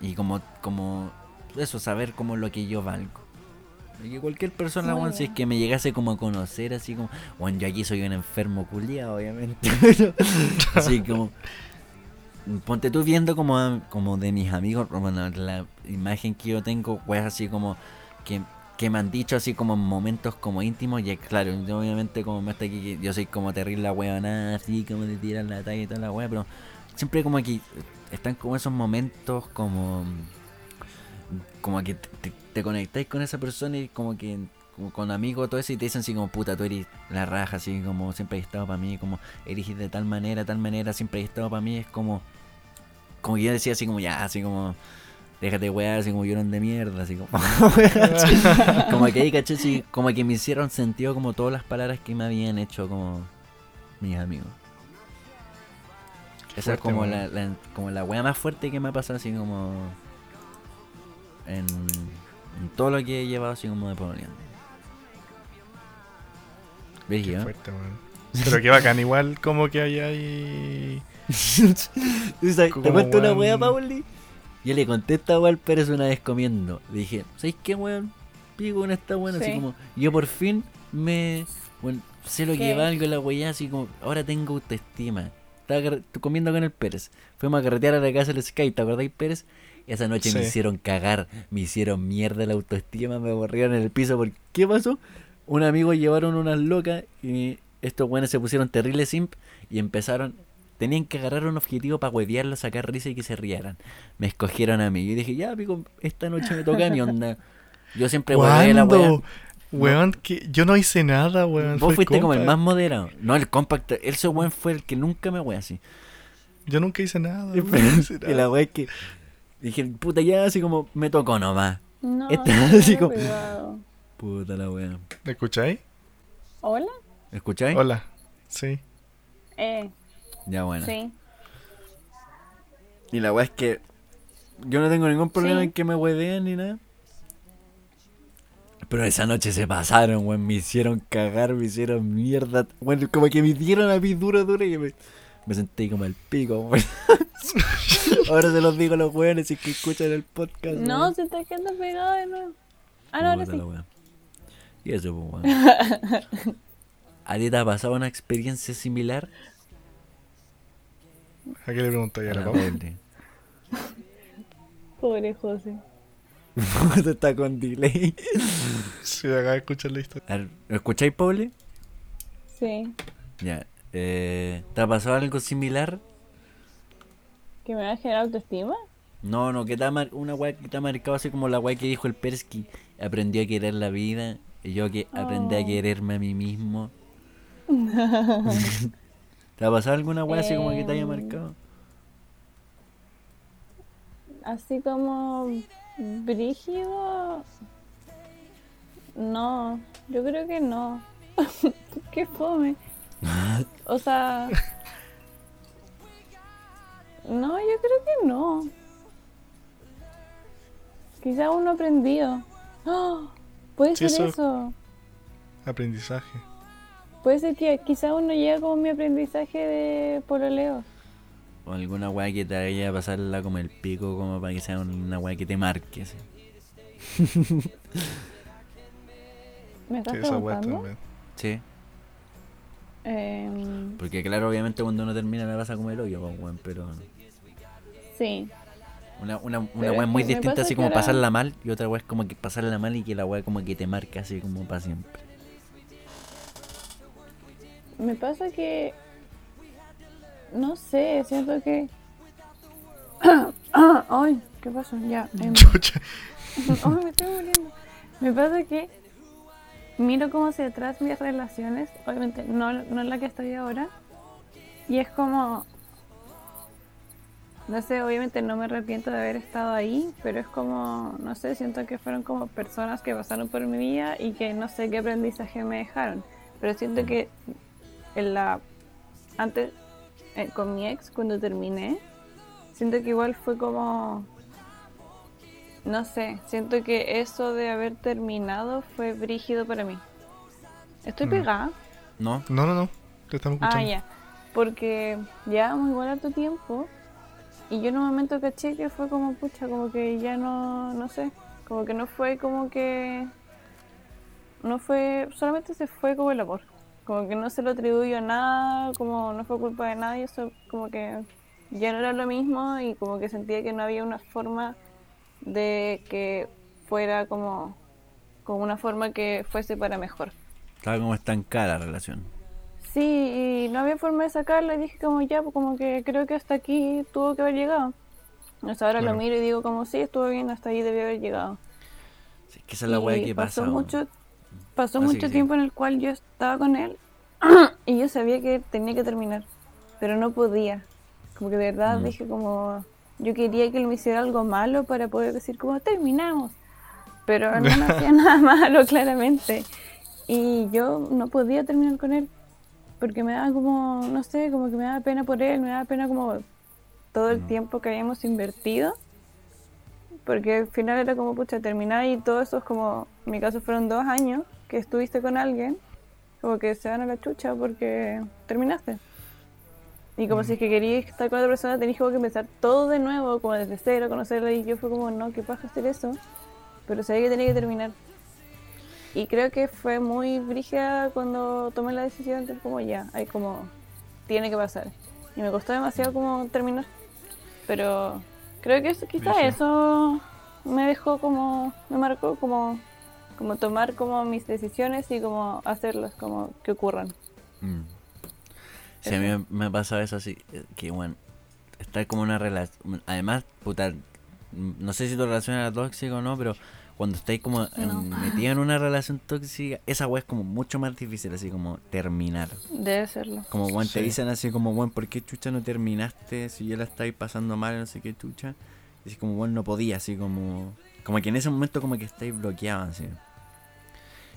y como, como, eso, saber como lo que yo valgo. Y que cualquier persona, weón, si es que me llegase como a conocer, así como, bueno, yo aquí soy un enfermo culiado, obviamente. pero así como, ponte tú viendo como, como de mis amigos, bueno, la imagen que yo tengo, pues así como, que, me han dicho así como en momentos como íntimos, y claro, yo obviamente como me está aquí, yo soy como terrible la nada así como de tirar la talla y toda la wea, pero siempre como que están como esos momentos como como que te, te- te conectáis con esa persona y como que con amigos todo eso y te dicen así como puta tú eres la raja así como siempre has estado para mí como eres de tal manera tal manera siempre has estado para mí es como como que yo decía así como ya así como déjate weá así como llorón de mierda así como como que ahí caché así, como que me hicieron sentido como todas las palabras que me habían hecho como mis amigos esa es como la, la- como la wea más fuerte que me ha pasado así como en, en todo lo que he llevado así como de pololeando. Qué fuerte. Pero qué bacán, igual como que hay ahí. ¿Tú sabes- ¿Te cuento una wea, Pauli? Yo le conté a esta wea al Pérez una vez comiendo. Le dije, ¿sabes qué, weón? Pico con esta weón, así Sí. como, yo por fin me. Bueno, sé lo que ¿Qué? valgo la weá, así como, ahora tengo autoestima. Estaba comiendo con el Pérez. Fuimos a carretear a la casa del Sky, ¿te acordáis, Pérez? Esa noche me hicieron cagar, me hicieron mierda la autoestima, me aburrieron en el piso. ¿Por qué pasó? Un amigo llevaron unas locas y estos buenos se pusieron terrible simp y empezaron. Tenían que agarrar un objetivo para huevearlo, sacar risa y que se rieran. Me escogieron a mí. Yo dije, ya, pico, esta noche me toca mi onda. Yo siempre hueveé la. ¿Cuándo? Weón, que yo no hice nada, weón. Vos fuiste como el más moderado. No, el compact. Ese weón fue el que nunca me wea así. Yo nunca hice nada. Y weón, no hice y la wea es que. Dije, puta, ya así como me tocó nomás. No, Este, no, así como-. Puta la wea. ¿Me escucháis? ¿Hola? ¿Escucháis? Hola. Sí. Eh, Ya bueno. sí. Y la wea es que. Yo no tengo ningún problema Sí. en que me huevean ni nada. Pero esa noche se pasaron, weón. Me hicieron cagar, me hicieron mierda. Bueno, como que me dieron a mí duro, duro. Y me, me sentí como el pico, weón. Ahora se los digo a los weones es que escuchan el podcast. No, weón. se está quedando pegado de nuevo. Ah, no, ahora sí. Y eso, pues, weón. ¿A ti te ha pasado una experiencia similar? ¿A qué le preguntáis a la Pau? vale. Pobre José. Está con delay. Sí, acá de escuchar la historia. A ver, ¿Lo escucháis, Paule? Sí. Ya. Eh, ¿Te ha pasado algo similar? ¿Que me va a generar autoestima? No, no, que te ha mar- una weá que te ha marcado así como la weá que dijo el Persky. Aprendió a querer la vida. Y yo que aprendí a Oh. quererme a mí mismo. ¿Te ha pasado alguna weá así como que te haya Em, marcado? Así como brígido. No, yo creo que no. Qué fome. O sea. No, yo creo que no. Quizá uno aprendido. ¡Ah! Puede Sí, ser eso- eso. Aprendizaje. Puede ser que quizá uno llega como mi aprendizaje de pololeo. O alguna weá que te haya pasarla como el pico, como para que sea una weá que te marque. así. ¿Me estás Sí, preguntando? Sí. Em, Porque claro, obviamente cuando uno termina me pasa como el hoyo, pues, weón, pero... sí. Una, una, una Pero weá es muy distinta así como ahora- pasarla mal y otra weá es como que pasarla mal y que la weá como que te marca así como para siempre. Me pasa que. No sé, siento que. Ay, ¿qué pasó? Ya. Chucha. Ay, me estoy muriendo. Me pasa que. Miro cómo hacia atrás mis relaciones, obviamente no, no en la que estoy ahora, y es como. No sé, obviamente no me arrepiento de haber estado ahí, pero es como, no sé, siento que fueron como personas que pasaron por mi vida y que no sé qué aprendizaje me dejaron. Pero siento que en la antes eh, con mi ex cuando terminé, siento que igual fue como no sé, siento que eso de haber terminado fue brígido para mí. Estoy Mm. pegada. ¿No? No, no, no. Te estamos Ah, escuchando. ya. Porque llevamos igual harto tiempo y yo en un momento caché que fue como, pucha, como que ya no, no sé, como que no fue como que, no fue, solamente se fue como el amor, como que no se lo atribuyo nada, como no fue culpa de nadie, eso como que ya no era lo mismo y como que sentía que no había una forma de que fuera como, como una forma que fuese para mejor. Estaba como estancada la relación. Sí, y no había forma de sacarla y dije como ya, pues como que creo que hasta aquí tuvo que haber llegado. Hasta ahora Claro. lo miro y digo como sí, estuvo bien, hasta ahí debió haber llegado. Sí, es que esa es la weá que pasó pasa. mucho, pasó mucho sí. tiempo en el cual yo estaba con él y yo sabía que tenía que terminar, pero no podía. Como que de verdad Mm. dije como yo quería que él me hiciera algo malo para poder decir como terminamos, pero no me hacía nada malo claramente y yo no podía terminar con él porque me daba como no sé, como que me daba pena por él, me daba pena como todo el No. tiempo que habíamos invertido porque al final era como, pucha, terminar y todo eso es como, en mi caso fueron dos años que estuviste con alguien, como que se van a la chucha porque terminaste. Y como si es que querías estar con otra persona, tenías como que empezar todo de nuevo, como desde cero, conocerla, y yo fue como, no, ¿qué pasa hacer eso? Pero sabía que tenía que terminar. Y creo que fue muy brígida cuando tomé la decisión de como ya, hay como, tiene que pasar. Y me costó demasiado como terminar. Pero creo que eso, quizás eso me dejó como, me marcó como, como tomar como mis decisiones y como hacerlas, como que ocurran. Mm. Sí, a mí me, me ha pasado eso así, eh, que bueno, estar como una relación, además, puta, mm, no sé si tu relación era tóxica o no, pero cuando estáis como metido en una relación tóxica, esa weá es como mucho más difícil, así como terminar. Debe serlo. Como, weón, te Sí. dicen así como, weón, ¿por qué chucha no terminaste si ya la estáis pasando mal, no sé qué chucha? Y así como, weón, no podía, así como... Como que en ese momento como que estáis bloqueados, así.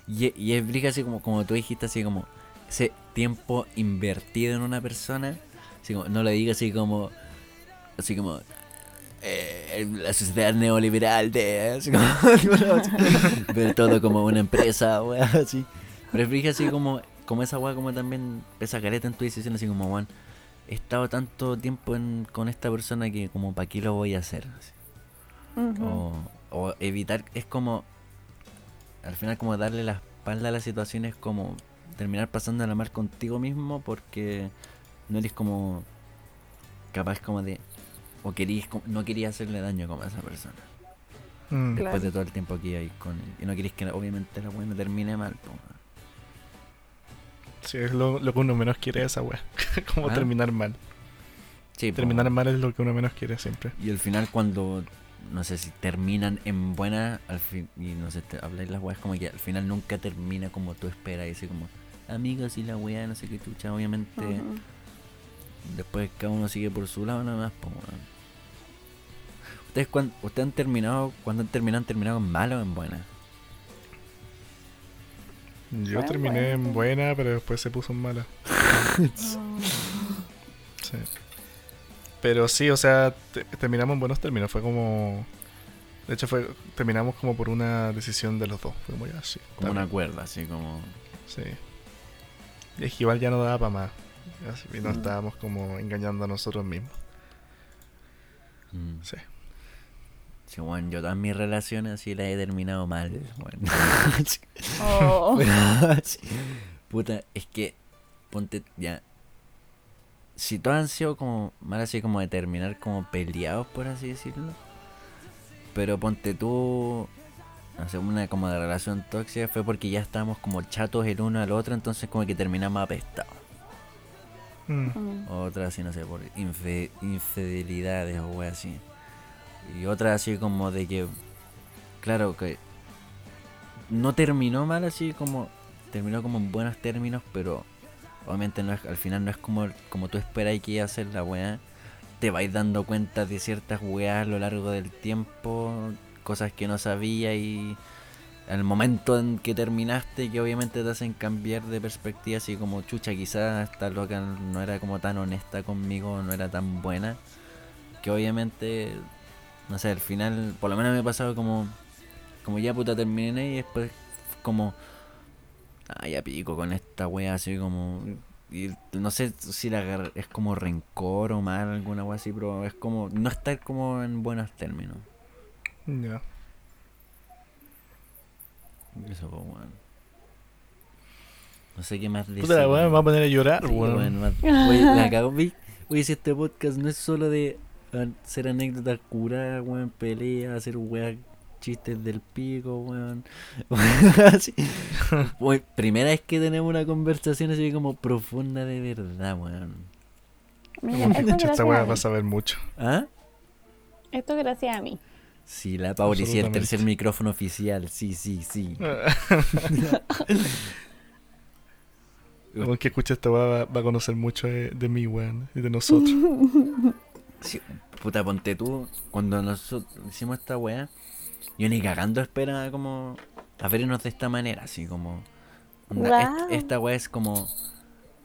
Y, y es briga así como, como tú dijiste, así como ese tiempo invertido en una persona, así como, no lo digas así como, así como, eh, la sociedad neoliberal de, así como, ver todo como una empresa, weón, así. Pero briga así como, como esa weá como también esa careta en tu decisión, así como, weón, he estado tanto tiempo en- con esta persona que como, ¿para qué lo voy a hacer? Así. Ujú. o, o evitar, es como, al final como darle la espalda a la situación es como terminar pasando la mal contigo mismo porque no eres como capaz como de, o querías, como- no querías hacerle daño como a esa persona. Mm. Claro. Después de todo el tiempo que hay con él. Y no queréis que obviamente la buena termine mal. po. Sí, es lo, lo que uno menos quiere esa weá. como Ah. terminar mal. Sí, po. Terminar mal es lo que uno menos quiere siempre. Y al final cuando, no sé si terminan en buena, al fin, y no sé, te habláis las weas como que al final nunca termina como tú esperas, y así como, amigos y la wea, no sé qué chucha, obviamente. Después cada uno sigue por su lado nada más. ¿Ustedes, cuan- ustedes han terminado, cuando han terminado, han terminado en mala o en buena? Yo terminé en bueno. buena, pero después se puso en mala. Sí. Pero sí, o sea, te- terminamos en buenos términos. Fue como. De hecho, fue terminamos como por una decisión de los dos. Fue muy así. Como una cuerda, así como... Sí. Y es que igual ya no daba para más. Así, y nos Mm. estábamos como engañando a nosotros mismos. mm. Sí. Sí, bueno, yo todas mis relaciones así las he terminado mal. Sí. Oh. Pero. Puta, es que, ponte, ya. Si todos han sido como, mal así como de terminar como peleados, por así decirlo. Pero ponte tú, no sé, una como de relación tóxica fue porque ya estábamos como chatos el uno al otro, entonces como que terminamos apestados. Mm. Otra así, no sé, por infidelidades o wey así. Y otra así como de que, claro, que no terminó mal así como, terminó como en buenos términos, pero obviamente no es, al final no es como, como tú esperas que iba a ser la weá. Te vais dando cuenta de ciertas weas a lo largo del tiempo, cosas que no sabía y al momento en que terminaste que obviamente te hacen cambiar de perspectiva así como chucha quizás esta loca no era como tan honesta conmigo no era tan buena que obviamente no sé al final por lo menos me ha pasado como como ya puta terminé y después como ah ya pico con esta wea así como y no sé si la es como rencor o mal alguna wea así pero es como no estar como en buenos términos Ya. Eso pues bueno no sé qué más decir Puta la weá me va a poner a llorar, Sí, weón. weón, más- Oye, la cagó, vi. Oye, si este podcast no es solo de hacer anécdotas curadas, weón, peleas, hacer weas, chistes del pico, weón. Así. Weón, primera vez que tenemos una conversación así como profunda de verdad, weón. Mira, Como esto esta gracias weá a va a saber mucho. ¿Ah? Esto es gracias a mí. Sí, la Pauli, sí, el tercer micrófono oficial, sí, sí, sí. Como que escucha esta weá va, va a conocer mucho de, de mí, weón. Y de nosotros. Sí, puta, ponte tú, cuando nosotros hicimos esta weá, yo ni cagando espera como a vernos de esta manera, así como... onda, est- Guau. esta weá es como,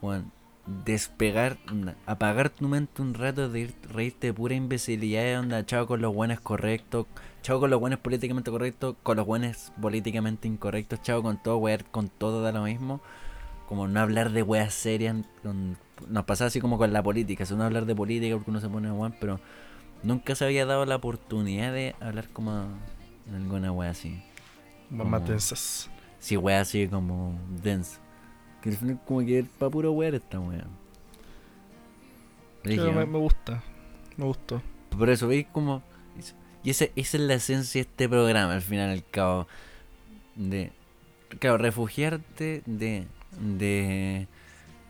weón, despegar, apagar tu mente un rato de ir- reírte de pura imbecilidad, onda, chao con los buenos correctos, chao con los buenos políticamente correctos, con los buenos políticamente incorrectos, chao con todo, weá, con todo da lo mismo. Como no hablar de weas serias, con- nos pasaba así como con la política, si uno hablar de política porque uno se pone weón, pero nunca se había dado la oportunidad de hablar como en alguna wea así. Como- tensas. Sí, wea así como dense. Que al final como que pa' puro wear esta wea. Pero me, me gusta. Me gustó. Por eso, ¿veis como Y esa, esa es la esencia de este programa, al final al cabo. De. Claro, refugiarte de. De.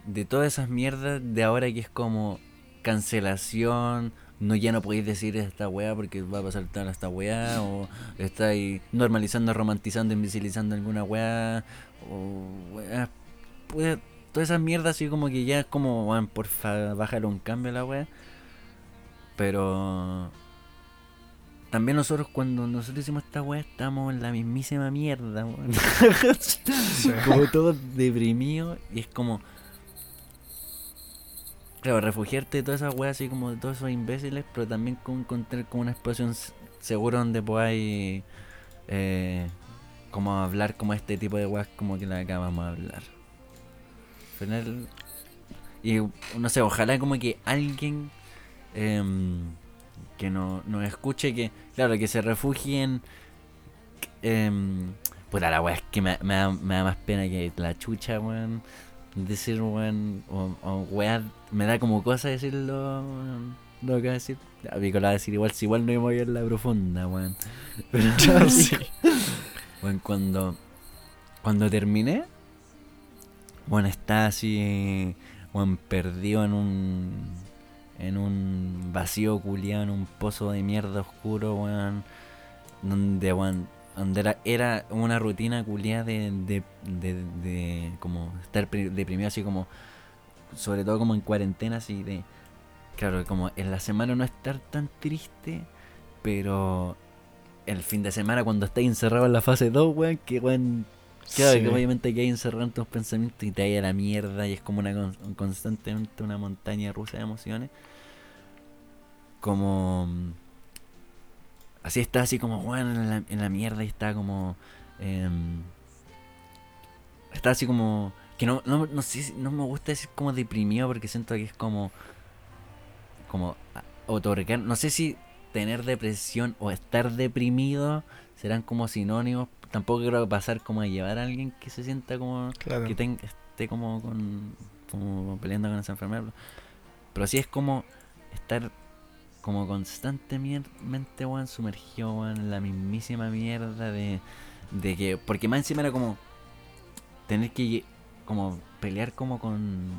De todas esas mierdas de ahora que es como cancelación, no ya no podéis decir esta weá porque va a pasar tal esta weá, o estáis normalizando, romantizando, invisibilizando alguna weá, o weá, pues, todas esas mierdas así como que ya es como, weón, porfa, bájale un cambio a la weá. Pero también nosotros cuando nosotros hicimos esta weá estamos en la mismísima mierda, weón. como todos deprimidos y es como... Claro, refugiarte de todas esas weas así como de todos esos imbéciles, pero también con encontrar como un espacio s- seguro donde podáis eh, como hablar como este tipo de weas como que la acabamos de hablar. Al final, y no sé, ojalá como que alguien em, que no, nos escuche, que claro, que se refugien... em, puta la wea, es que me, me da, me da más pena que la chucha, weón decir, weón, o, o weá, me da como cosa decirlo, weón, lo que voy a decir. A Pico lo va a decir igual, si igual no voy a ir en la profunda, weón. Pero Sí. weón, cuando, cuando terminé, bueno, está así, weón, perdido en un, en un vacío culiado, en un pozo de mierda oscuro, weón, donde, weón, donde era, era una rutina culiada de, de, de, de como estar pri- deprimido así como sobre todo como en cuarentena así de claro como en la semana no estar tan triste pero el fin de semana cuando estás encerrado en la fase 2 weón que weón claro Sí. que obviamente que hay encerrado en tus pensamientos y te hay a la mierda y es como una con- constantemente una montaña rusa de emociones como así está así como bueno en la, en la mierda y está como em, está así como que no, no, no sé no me gusta decir como deprimido porque siento que es como como otorgar no sé si tener depresión o estar deprimido serán como sinónimos tampoco quiero pasar como a llevar a alguien que se sienta como Claro. que ten- esté como con como peleando con esa enfermedad pero sí es como estar como constantemente weón sumergido weón, en la mismísima mierda de, de que porque más encima era como tener que como pelear como con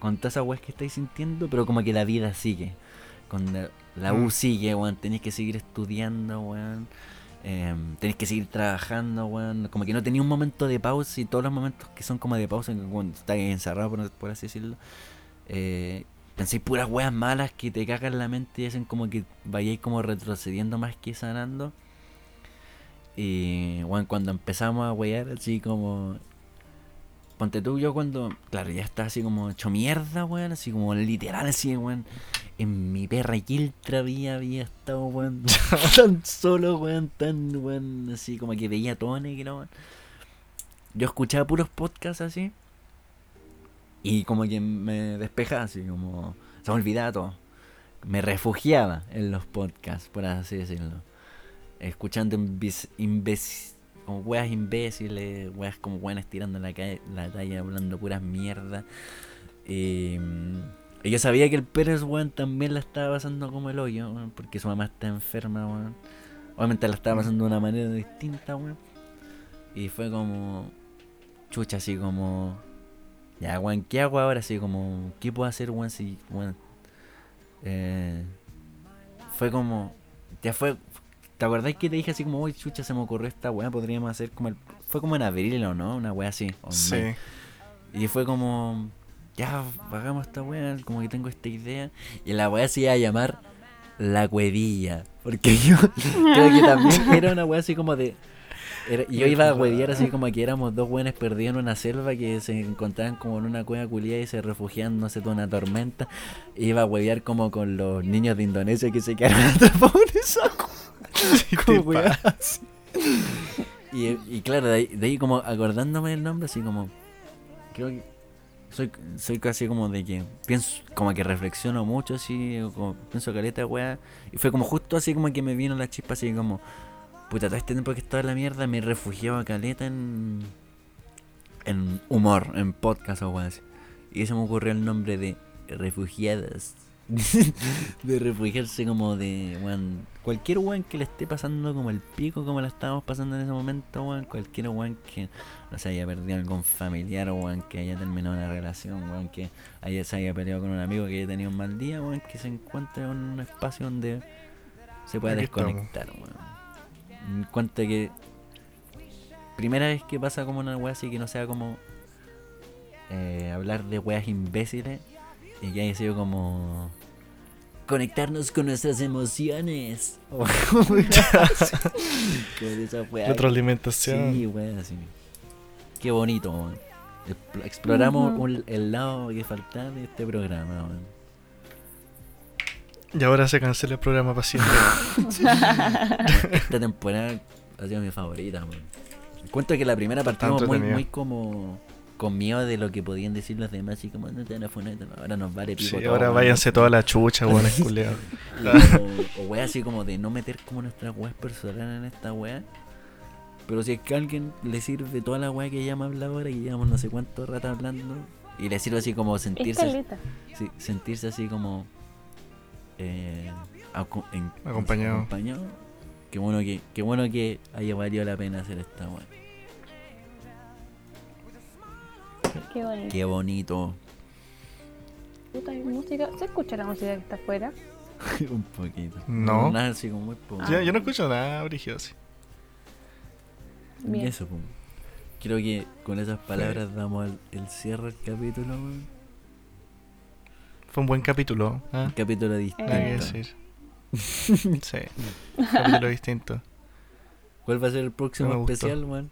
con todas esas weas que estáis sintiendo pero como que la vida sigue con la, la U Mm. sigue weón tenéis que seguir estudiando weón eh, tenés que seguir trabajando, weón. Como que no tenía un momento de pausa y todos los momentos que son como de pausa, cuando estás encerrado, por, así decirlo, eh, pensáis puras weas malas que te cagan la mente y hacen como que vayáis como retrocediendo más que sanando. Y, weón, cuando empezamos a wear, así como. Ponte tú, yo cuando. Claro, ya está así como hecho mierda, weón. Así como literal, así, weón. En mi perra Kiltra había, había estado, weón. tan solo, weón. Tan, weón. Así como que veía todo negro, weón. Yo escuchaba puros podcasts así. Y como que me despejaba, así como. Se me olvidaba todo. Me refugiaba en los podcasts, por así decirlo. Escuchando imbis- imbécil- como weas imbéciles, weas como weones tirando la, calle, la talla, hablando puras mierdas. Y yo sabía que el Pérez, weón, también la estaba pasando como el hoyo, weón, porque su mamá está enferma, weón. Obviamente la estaba pasando de una manera distinta, weón. Y fue como. Chucha, así como. Ya, weón, ¿qué hago ahora? Así como. ¿Qué puedo hacer, weón? Si, weón. Eh, fue como. Ya fue. ¿Te acordás que te dije así como, uy, chucha, se me ocurrió esta weá? Podríamos hacer como el. Fue como en abril, ¿o no? Una weá así. Sí. Y fue como, ya, hagamos esta weá, como que tengo esta idea. Y la weá se iba a llamar La Cuevilla. Porque yo creo que también era una weá así como de... era- yo iba a huevear así como que éramos dos weones perdidos en una selva que se encontraban como en una cueva culiada y se refugiaban, no sé, de una tormenta. Iba a huevear como con los niños de Indonesia que se quedaron atrapados en esa así. Y, y claro, de ahí, de ahí como acordándome el nombre, así como. Creo que. Soy, soy casi como de que. Pienso, como que reflexiono mucho, así. Como, pienso caleta, weá. Y fue como justo así como que me vino la chispa, así como. Puta, todo este tiempo que estaba en la mierda me refugiaba caleta en. En humor, en podcast o weá así. Y se me ocurrió el nombre de Refugiadas. de refugiarse como de, weón, cualquier weón que le esté pasando como el pico, como la estábamos pasando en ese momento, weón, cualquier weón que no se haya perdido algún familiar, weón, que haya terminado una relación, weón, que haya, se haya peleado con un amigo que haya tenido un mal día, weón, que se encuentre en un espacio donde se pueda Aquí estamos. desconectar, weón. En cuanto a que primera vez que pasa como una wea así que no sea como eh, hablar de weas imbéciles y que haya sido como conectarnos con nuestras emociones. O como esa wea. Retroalimentación. Sí, wea, así. Qué bonito, weón. Expl- Exploramos un- el lado que faltaba de este programa, weón. Y ahora se cancela el programa para siempre. Esta temporada ha sido mi favorita, weón. Encuentro que la primera partimos muy, muy como con miedo de lo que podían decir los demás y como no te van a poner, ahora nos vale pico Sí, todo, ahora váyanse toda la chucha, weón, o, o wea así como de no meter como nuestras weas personales en esta wea. Pero si es que a alguien le sirve toda la wea que ya me hablado ahora, que llevamos no sé cuánto rato hablando, y le sirve así como sentirse, sí, sentirse así como eh, aco- en- Acompañado. acompañado. Qué bueno que, qué bueno que haya valido la pena hacer esta wea. Qué bonito. Qué bonito. Puta, hay música. ¿Se escucha la música que está afuera? Un poquito. No. Nada así como muy poco. Yo, yo no escucho nada, así. Bien. eso, pum. Creo que con esas palabras damos el, el cierre al capítulo. Fue un buen capítulo. ¿ah? Un capítulo distinto. Eh. decir. sí. Capítulo distinto. ¿Cuál va a ser el próximo especial, weón?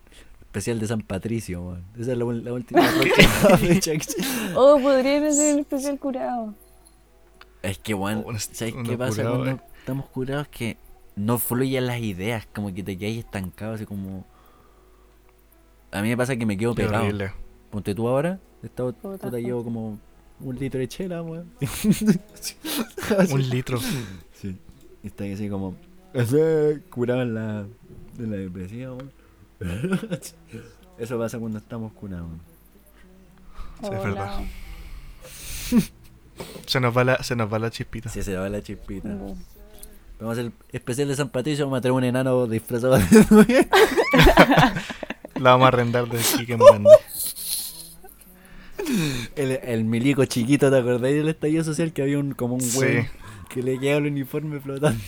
Especial de San Patricio, weón. Esa es la, la última Oh, podría ser el especial curado. Es que, weón, Oh, ¿sabes qué pasa curado, cuando eh. estamos curados? Que no fluyen las ideas, como que te quedas estancado, así como... A mí me pasa que me quedo Qué pegado. horrible. Ponte tú ahora, he estado, Puta, llevo como un litro de chela, weón. Un litro. Sí. Y está así como. Curado en la, en la depresión, weón. Eso pasa cuando estamos curados. Sí, es verdad. Se nos va la, se nos va la chispita. Si se va la chispita. Mm. Vamos a hacer el especial de San Patricio. Vamos a traer un enano disfrazado de. La vamos a arrendar de aquí que el, el milico chiquito, ¿te acordáis del estallido social? Que había un como un Sí. weón que le quedaba el uniforme flotando.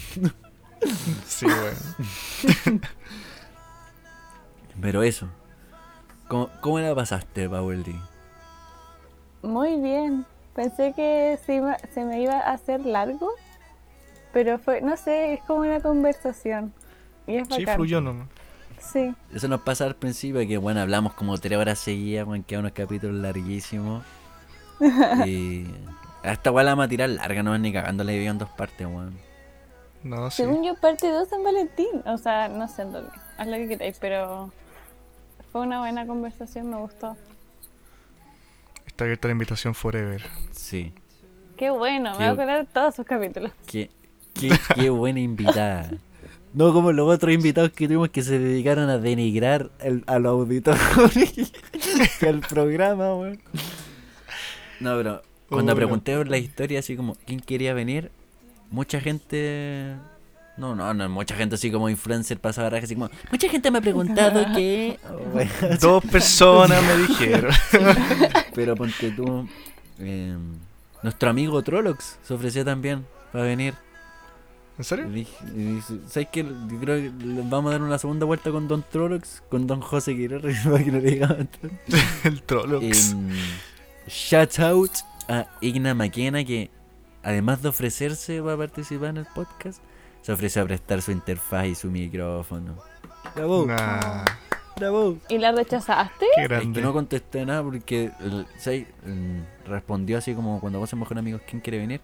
Sí, weón. Pero eso. ¿Cómo, cómo la pasaste, Paul D? Muy bien. Pensé que se, iba- se me iba a hacer largo, pero fue, no sé, es como una conversación. Y es Sí, bacán. fluyó nomás. Sí. Eso nos pasa al principio, que bueno, hablamos como tres horas seguidas, weón, quedan unos capítulos larguísimos. y hasta igual la vamos a tirar larga, no es ni cagando la en dos partes, weón. No, sí. Según yo, parte 2 San Valentín. O sea, no sé en dónde. Haz lo que queráis, pero fue una buena conversación, me gustó. Está abierta la invitación forever. Sí. Qué bueno, Qué- me voy a acordar de todos sus capítulos. Qué, qué, qué buena invitada. No como los otros invitados que tuvimos que se dedicaron a denigrar el- a los auditores que al programa, weón. No, pero cuando Oh, pregunté por la historia, así como, ¿quién quería venir? Mucha gente... No, no, no, mucha gente así como influencer pasaba raja, así como, mucha gente me ha preguntado que... Oh. Dos personas me dijeron. Pero ponte tú, eh, nuestro amigo Trollocs se ofreció también para venir. ¿En serio? y ¿Sabes qué? Yo creo que vamos a dar una segunda vuelta con Don Trollocs, con Don José Quirarre, para que no le digan tanto. El Trollocs. Em, shout out a Igna Maquena que además de ofrecerse para participar en el podcast, se ofreció a prestar su interfaz y su micrófono. ¡Bravo! Nah, ¡Bravo! ¿Y la rechazaste? qué Es grande. que no contesté nada porque el- ¿sabes? Mm, respondió así como cuando vos somos con amigos, ¿quién quiere venir?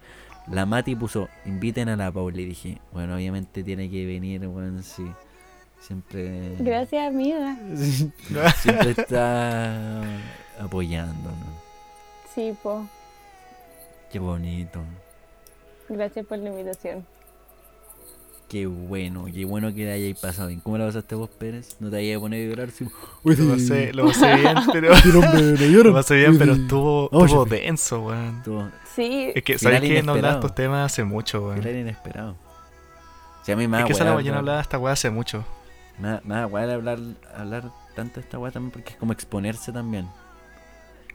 La Mati puso, inviten a la Paula y dije, bueno, obviamente tiene que venir, bueno, sí. Siempre... Gracias, amiga. Siempre está apoyándonos. Sí, po. Qué bonito. Gracias por la invitación. Qué bueno, qué bueno que la hayáis pasado bien. ¿Cómo la pasaste vos, Pérez? ¿No te hayas poner a llorar? Sí. Lo pasé, lo pasé bien, pero. No. Lo pasé bien, pero estuvo, denso, weón. Estuvo- Sí, Es que, ¿sabes que No hablaba de estos temas hace mucho, weón. Era inesperado. Si a mí me Es da que esa la bro. hablaba de esta weá hace mucho. Me da, hablar, hablar tanto de esta weá también porque es como exponerse también.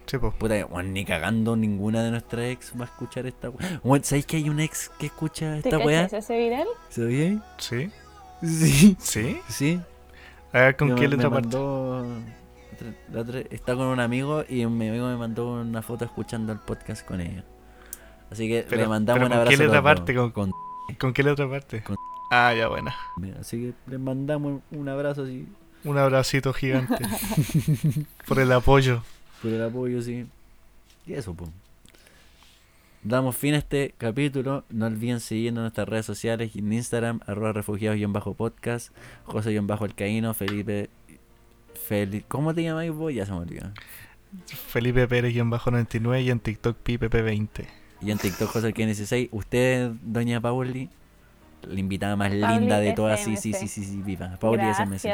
Sí, po. Puta, weón, ni cagando ninguna de nuestras ex va a escuchar esta weá. ¿sabéis que hay un ex que escucha ¿te esta weá? cachas ese viral? ¿Sabíais? ¿Sí? Sí. ¿Sí? Sí. A ver, ¿con qué letra parte? mandó- la otra- Está con un amigo y mi amigo me mandó una foto escuchando el podcast con ella. Así que Pero- le mandamos pero un ¿con abrazo. qué a letra parte? ¿Con- Con- ¿Con qué letra parte? Con- Ah, ya, buena. Así que le mandamos un abrazo así Un abracito gigante. por el apoyo. Por el apoyo, sí. Y eso, pues. Damos fin a este capítulo. No olviden seguirnos en nuestras redes sociales en Instagram, arroba refugiados-podcast, José-alcaíno, Felipe. Feli ¿Cómo te llamáis vos? Ya se me olvidó. Felipe Pérez-99 y en TikTok Pipepe20. Y en TikTok José que 16 Usted, doña Pauli, la invitada más Pauli linda de todas. Sí, sí, SMC. sí, sí, sí, viva. Pauli SMS.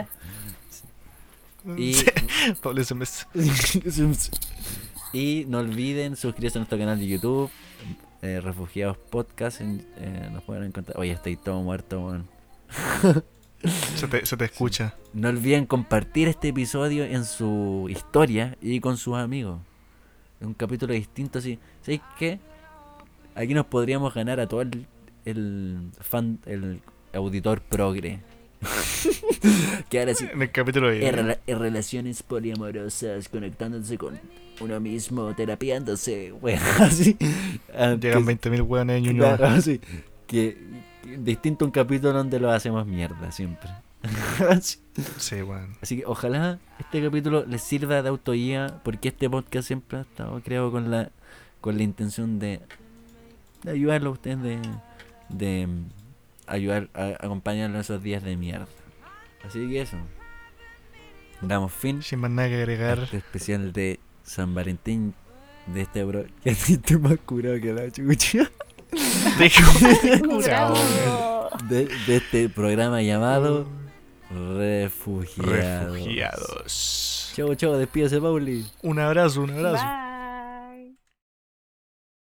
Y, Pablo SMS. y no olviden suscribirse a nuestro canal de YouTube, eh, Refugiados Podcast. eh, nos pueden encontrar. Oye, estoy todo muerto, weón. Se te, se te escucha. No olviden compartir este episodio en su historia y con sus amigos. Es un capítulo distinto así. ¿Sabéis qué? Aquí nos podríamos ganar a todo el, el fan, el auditor progre. que ahora sí. En el capítulo de En, rela- en relaciones poliamorosas, conectándose con uno mismo, terapiándose. Bueno, así. Llegan que- 20.000 hueones en Ñuñoa. Claro, sí. Que, que distinto un capítulo donde lo hacemos mierda siempre. Así. Sí, weón. Así que ojalá este capítulo les sirva de autoguía, porque este podcast siempre ha estado creado con la con la intención de, de ayudarlo a ustedes, de, de ayudar a acompañarlo en esos días de mierda. Así que eso. Damos fin Sin más nada que agregar. este especial de San Valentín de este bro. Que estoy más curado que la chucha. De, de este programa llamado Refugiados. Refugiados. Chau, chau, despídese, Pauli. Un abrazo, un abrazo. Bye.